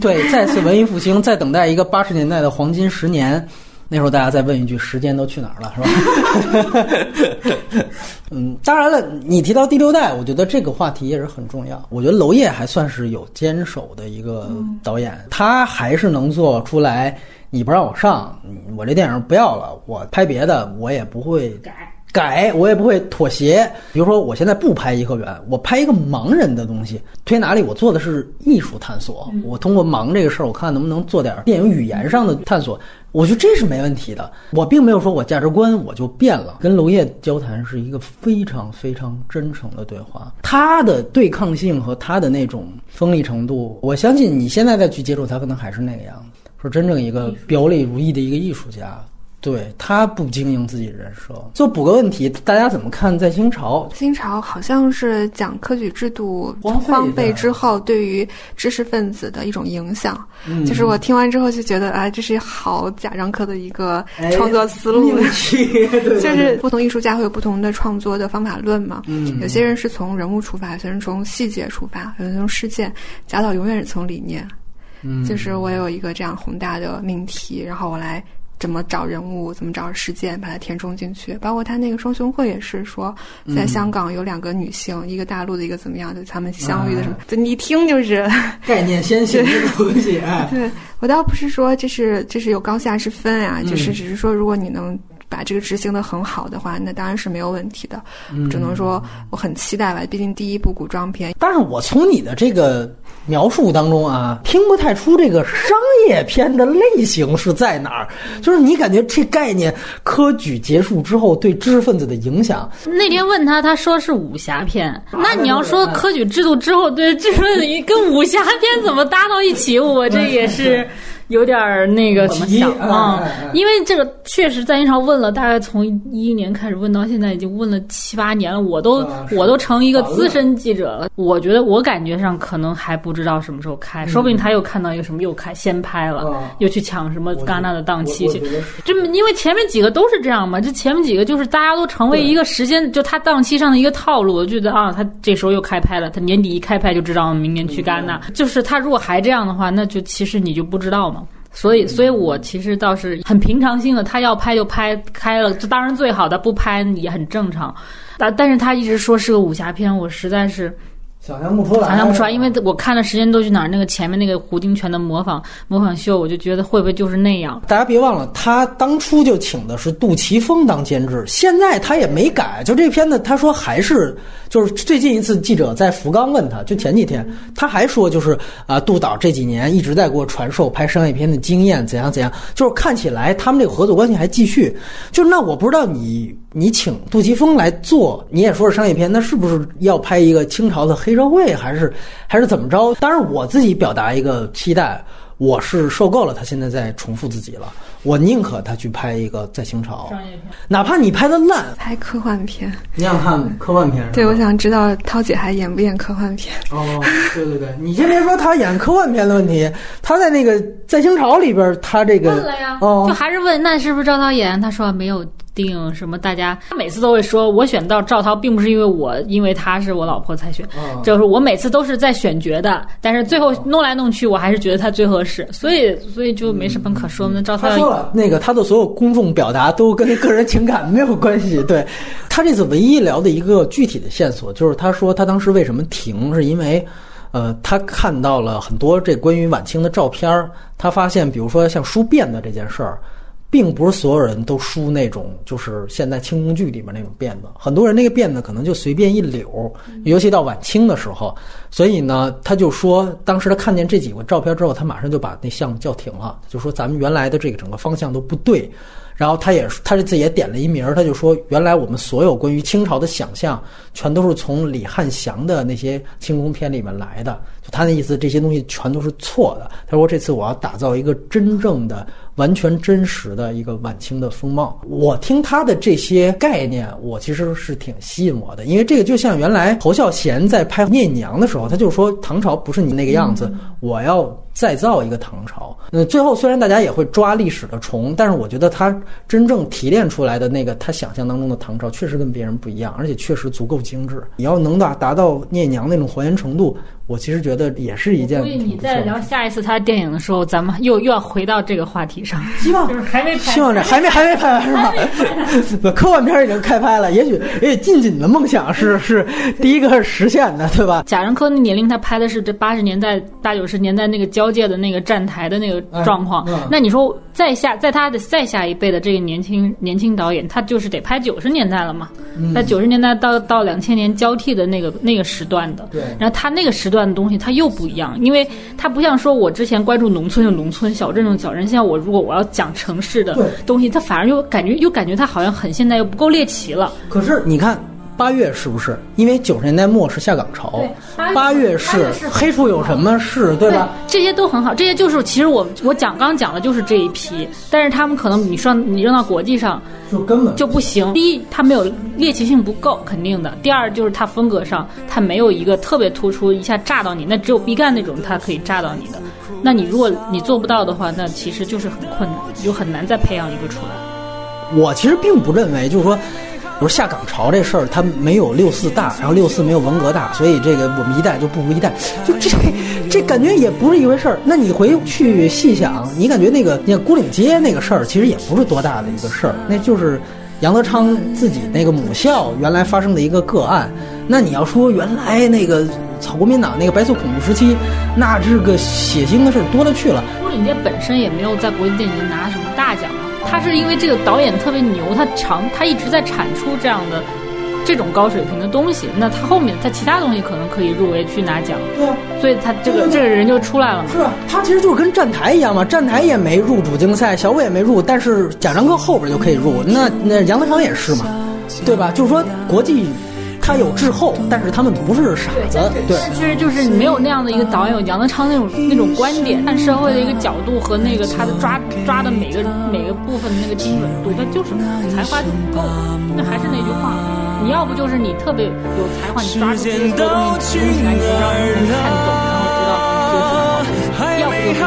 对再次文艺复兴，再等待一个八十年代的黄金十年。那时候大家再问一句：时间都去哪儿了，是吧？嗯，当然了，你提到第六代，我觉得这个话题也是很重要。我觉得娄烨还算是有坚守的一个导演，他还是能做出来。你不让我上，我这电影不要了，我拍别的，我也不会改。改我也不会妥协。比如说，我现在不拍颐和园，我拍一个盲人的东西。推哪里？我做的是艺术探索。我通过盲这个事儿，我看能不能做点电影语言上的探索。我觉得这是没问题的。我并没有说我价值观我就变了。跟娄烨交谈是一个非常非常真诚的对话。他的对抗性和他的那种锋利程度，我相信你现在再去接触他，可能还是那个样子。说真正一个表里如一的一个艺术家。对他不经营自己人设，就补个问题，大家怎么看在清朝？清朝好像是讲科举制度荒废之后对于知识分子的一种影响。就是我听完之后就觉得，啊，这是好贾樟柯的一个创作思路。就是不同艺术家会有不同的创作的方法论嘛。有些人是从人物出发，有些人从细节出发，有些人从事件。贾导永远是从理念。嗯，就是我有一个这样宏大的命题，然后我来。怎么找人物，怎么找事件，把它填充进去。包括他那个双雄会也是说，在香港有两个女性，一个大陆的，一个怎么样的，他们相遇的什么？就你一听就是 概念先行的东西。对我倒不是说这是这是有高下之分啊，就是只是说如果你能。把这个执行的很好的话，那当然是没有问题的。只能说我很期待吧，毕竟第一部古装片。但是我从你的这个描述当中啊，听不太出这个商业片的类型是在哪儿。就是你感觉这概念科举结束之后对知识分子的影响。那天问他，他说是武侠片。那你要说科举制度之后对知识分子跟武侠片怎么搭到一起，我这也是。有点儿那个怎么想啊、因为这个确实在新潮问了，大概从一一年开始问到现在，已经问了七八年了，我都、我都成一个资深记者了。我觉得我感觉上可能还不知道什么时候开，说不定他又看到一个什么又开先拍了，又去抢什么戛纳的档期去这么因为前面几个都是这样嘛，这前面几个就是大家都成为一个时间，就他档期上的一个套路。我觉得啊，他这时候又开拍了，他年底一开拍就知道明年去戛纳。就是他如果还这样的话，那就其实你就不知道嘛。所以，所以我其实倒是很平常心的，他要拍就拍，开了，这当然最好的，不拍也很正常。但但是他一直说是个武侠片，我实在是想象不出来，想象不出来，因为我看的《时间都去哪儿》那个前面那个胡金铨的模仿模仿秀，我就觉得会不会就是那样？大家别忘了，他当初就请的是杜琪峰当监制，现在他也没改。就这片子，他说还是就是最近一次记者在福冈问他，就前几天，他还说就是啊、杜导这几年一直在给我传授拍商业片的经验，怎样怎样，就是看起来他们这个合作关系还继续。就是那我不知道你你请杜琪峰来做，你也说是商业片，那是不是要拍一个清朝的黑社会，还是还是怎么着？当然我自己表达一个期待。我是受够了他现在在重复自己了，我宁可他去拍一个在清朝，商业片。哪怕你拍的烂，拍科幻片。你想看科幻片？对，我想知道涛姐还演不演科幻片？哦，对对对，你先别说他演科幻片的问题，他在那个在清朝里边，他这个问了呀，哦就还是问那是不是赵涛演？他说没有定什么，大家他每次都会说，我选到赵涛，并不是因为我因为他是我老婆才选，嗯就是我每次都是在选角的，但是最后弄来弄去，我还是觉得他最合适，所以所以就没什么可说的。那赵涛他说了，那个他的所有公众表达都跟个人情感没有关系。对他这次唯一聊的一个具体的线索，就是他说他当时为什么停，是因为。呃，他看到了很多这关于晚清的照片儿，他发现，比如说像梳辫的这件事儿，并不是所有人都梳那种就是现在清宫剧里面那种辫子，很多人那个辫子可能就随便一绺，尤其到晚清的时候。所以呢，他就说，当时他看见这几个照片之后，他马上就把那项目叫停了，就说咱们原来的这个整个方向都不对。然后他也他这次也点了一名儿，他就说，原来我们所有关于清朝的想象，全都是从李汉祥的那些清宫片里面来的。就他那意思，这些东西全都是错的。他说这次我要打造一个真正的、完全真实的一个晚清的风貌。我听他的这些概念，我其实是挺吸引我的，因为这个就像原来侯孝贤在拍《聂隐娘》的时候，他就说唐朝不是你那个样子，我要再造一个唐朝。那最后虽然大家也会抓历史的虫，但是我觉得他真正提炼出来的那个他想象当中的唐朝，确实跟别人不一样，而且确实足够精致。你要能达达到聂娘那种还原程度，我其实觉得也是一件所以你挺不错的再聊下一次他的电影的时候，咱们又又要回到这个话题上，希望就是还没拍，希望这还没还没拍完是吧？不 科幻片已经开拍了，也许也许近景的梦想是是第一个实现的，对吧？贾樟柯那年龄，他拍的是这八十年代、八九十年代那个交界的那个站台的那个状况。那你说再下，在他的再下一辈的这个年轻年轻导演，他就是得拍九十年代了嘛？嗯在九十年代到到两千年交替的那个那个时段的。对然后他那个时段的东西，它又不一样，因为它不像说我之前关注农村就农村、小镇就小镇，现在我如果我要讲城市的东西，它反而又感觉又感觉它好像很现代，又不够猎奇了。可是你看。八月是不是？因为九十年代末是下岗潮，八八月是黑处有什么事，对吧？这些都很好，这些就是其实我我讲刚讲的就是这一批，但是他们可能你上你扔到国际上就根本就不行。第一，他没有猎奇性不够，肯定的；第二，就是他风格上他没有一个特别突出，一下炸到你。那只有毕赣那种，他可以炸到你的。那你如果你做不到的话，那其实就是很困难，就很难再培养一个出来。我其实并不认为，就是说，比如下岗潮这事儿，它没有六四大，然后六四没有文革大，所以这个我们一代就不如一代，就这这感觉也不是一回事儿。那你回去细想，你感觉那个你看孤岭街那个事儿，其实也不是多大的一个事儿，那就是杨德昌自己那个母校原来发生的一个个案。那你要说原来那个草国民党那个白色恐怖时期，那这个血腥的事儿多了去了。孤岭街本身也没有在国际电影节拿什么大奖啊，他是因为这个导演特别牛，他长他一直在产出这样的这种高水平的东西，那他后面他其他东西可能可以入围去拿奖，对啊。所以他这个这个人就出来了嘛。是啊？他其实就是跟站台一样嘛，站台也没入主竞赛，小伟也没入，但是贾樟柯后边就可以入，那那杨德昌也是嘛，对吧？就是说国际他有滞后，但是他们不是傻子。对，其实就是没有那样的一个导演，有杨德昌那种那种观点，看社会的一个角度和那个他的抓抓的每个每个部分的那个精准度，他就是才华就不够。那还是那句话，你要不就是你特别有才华，你抓住这些东西，东西来你让人看懂，然后知道这是好的；要不就是好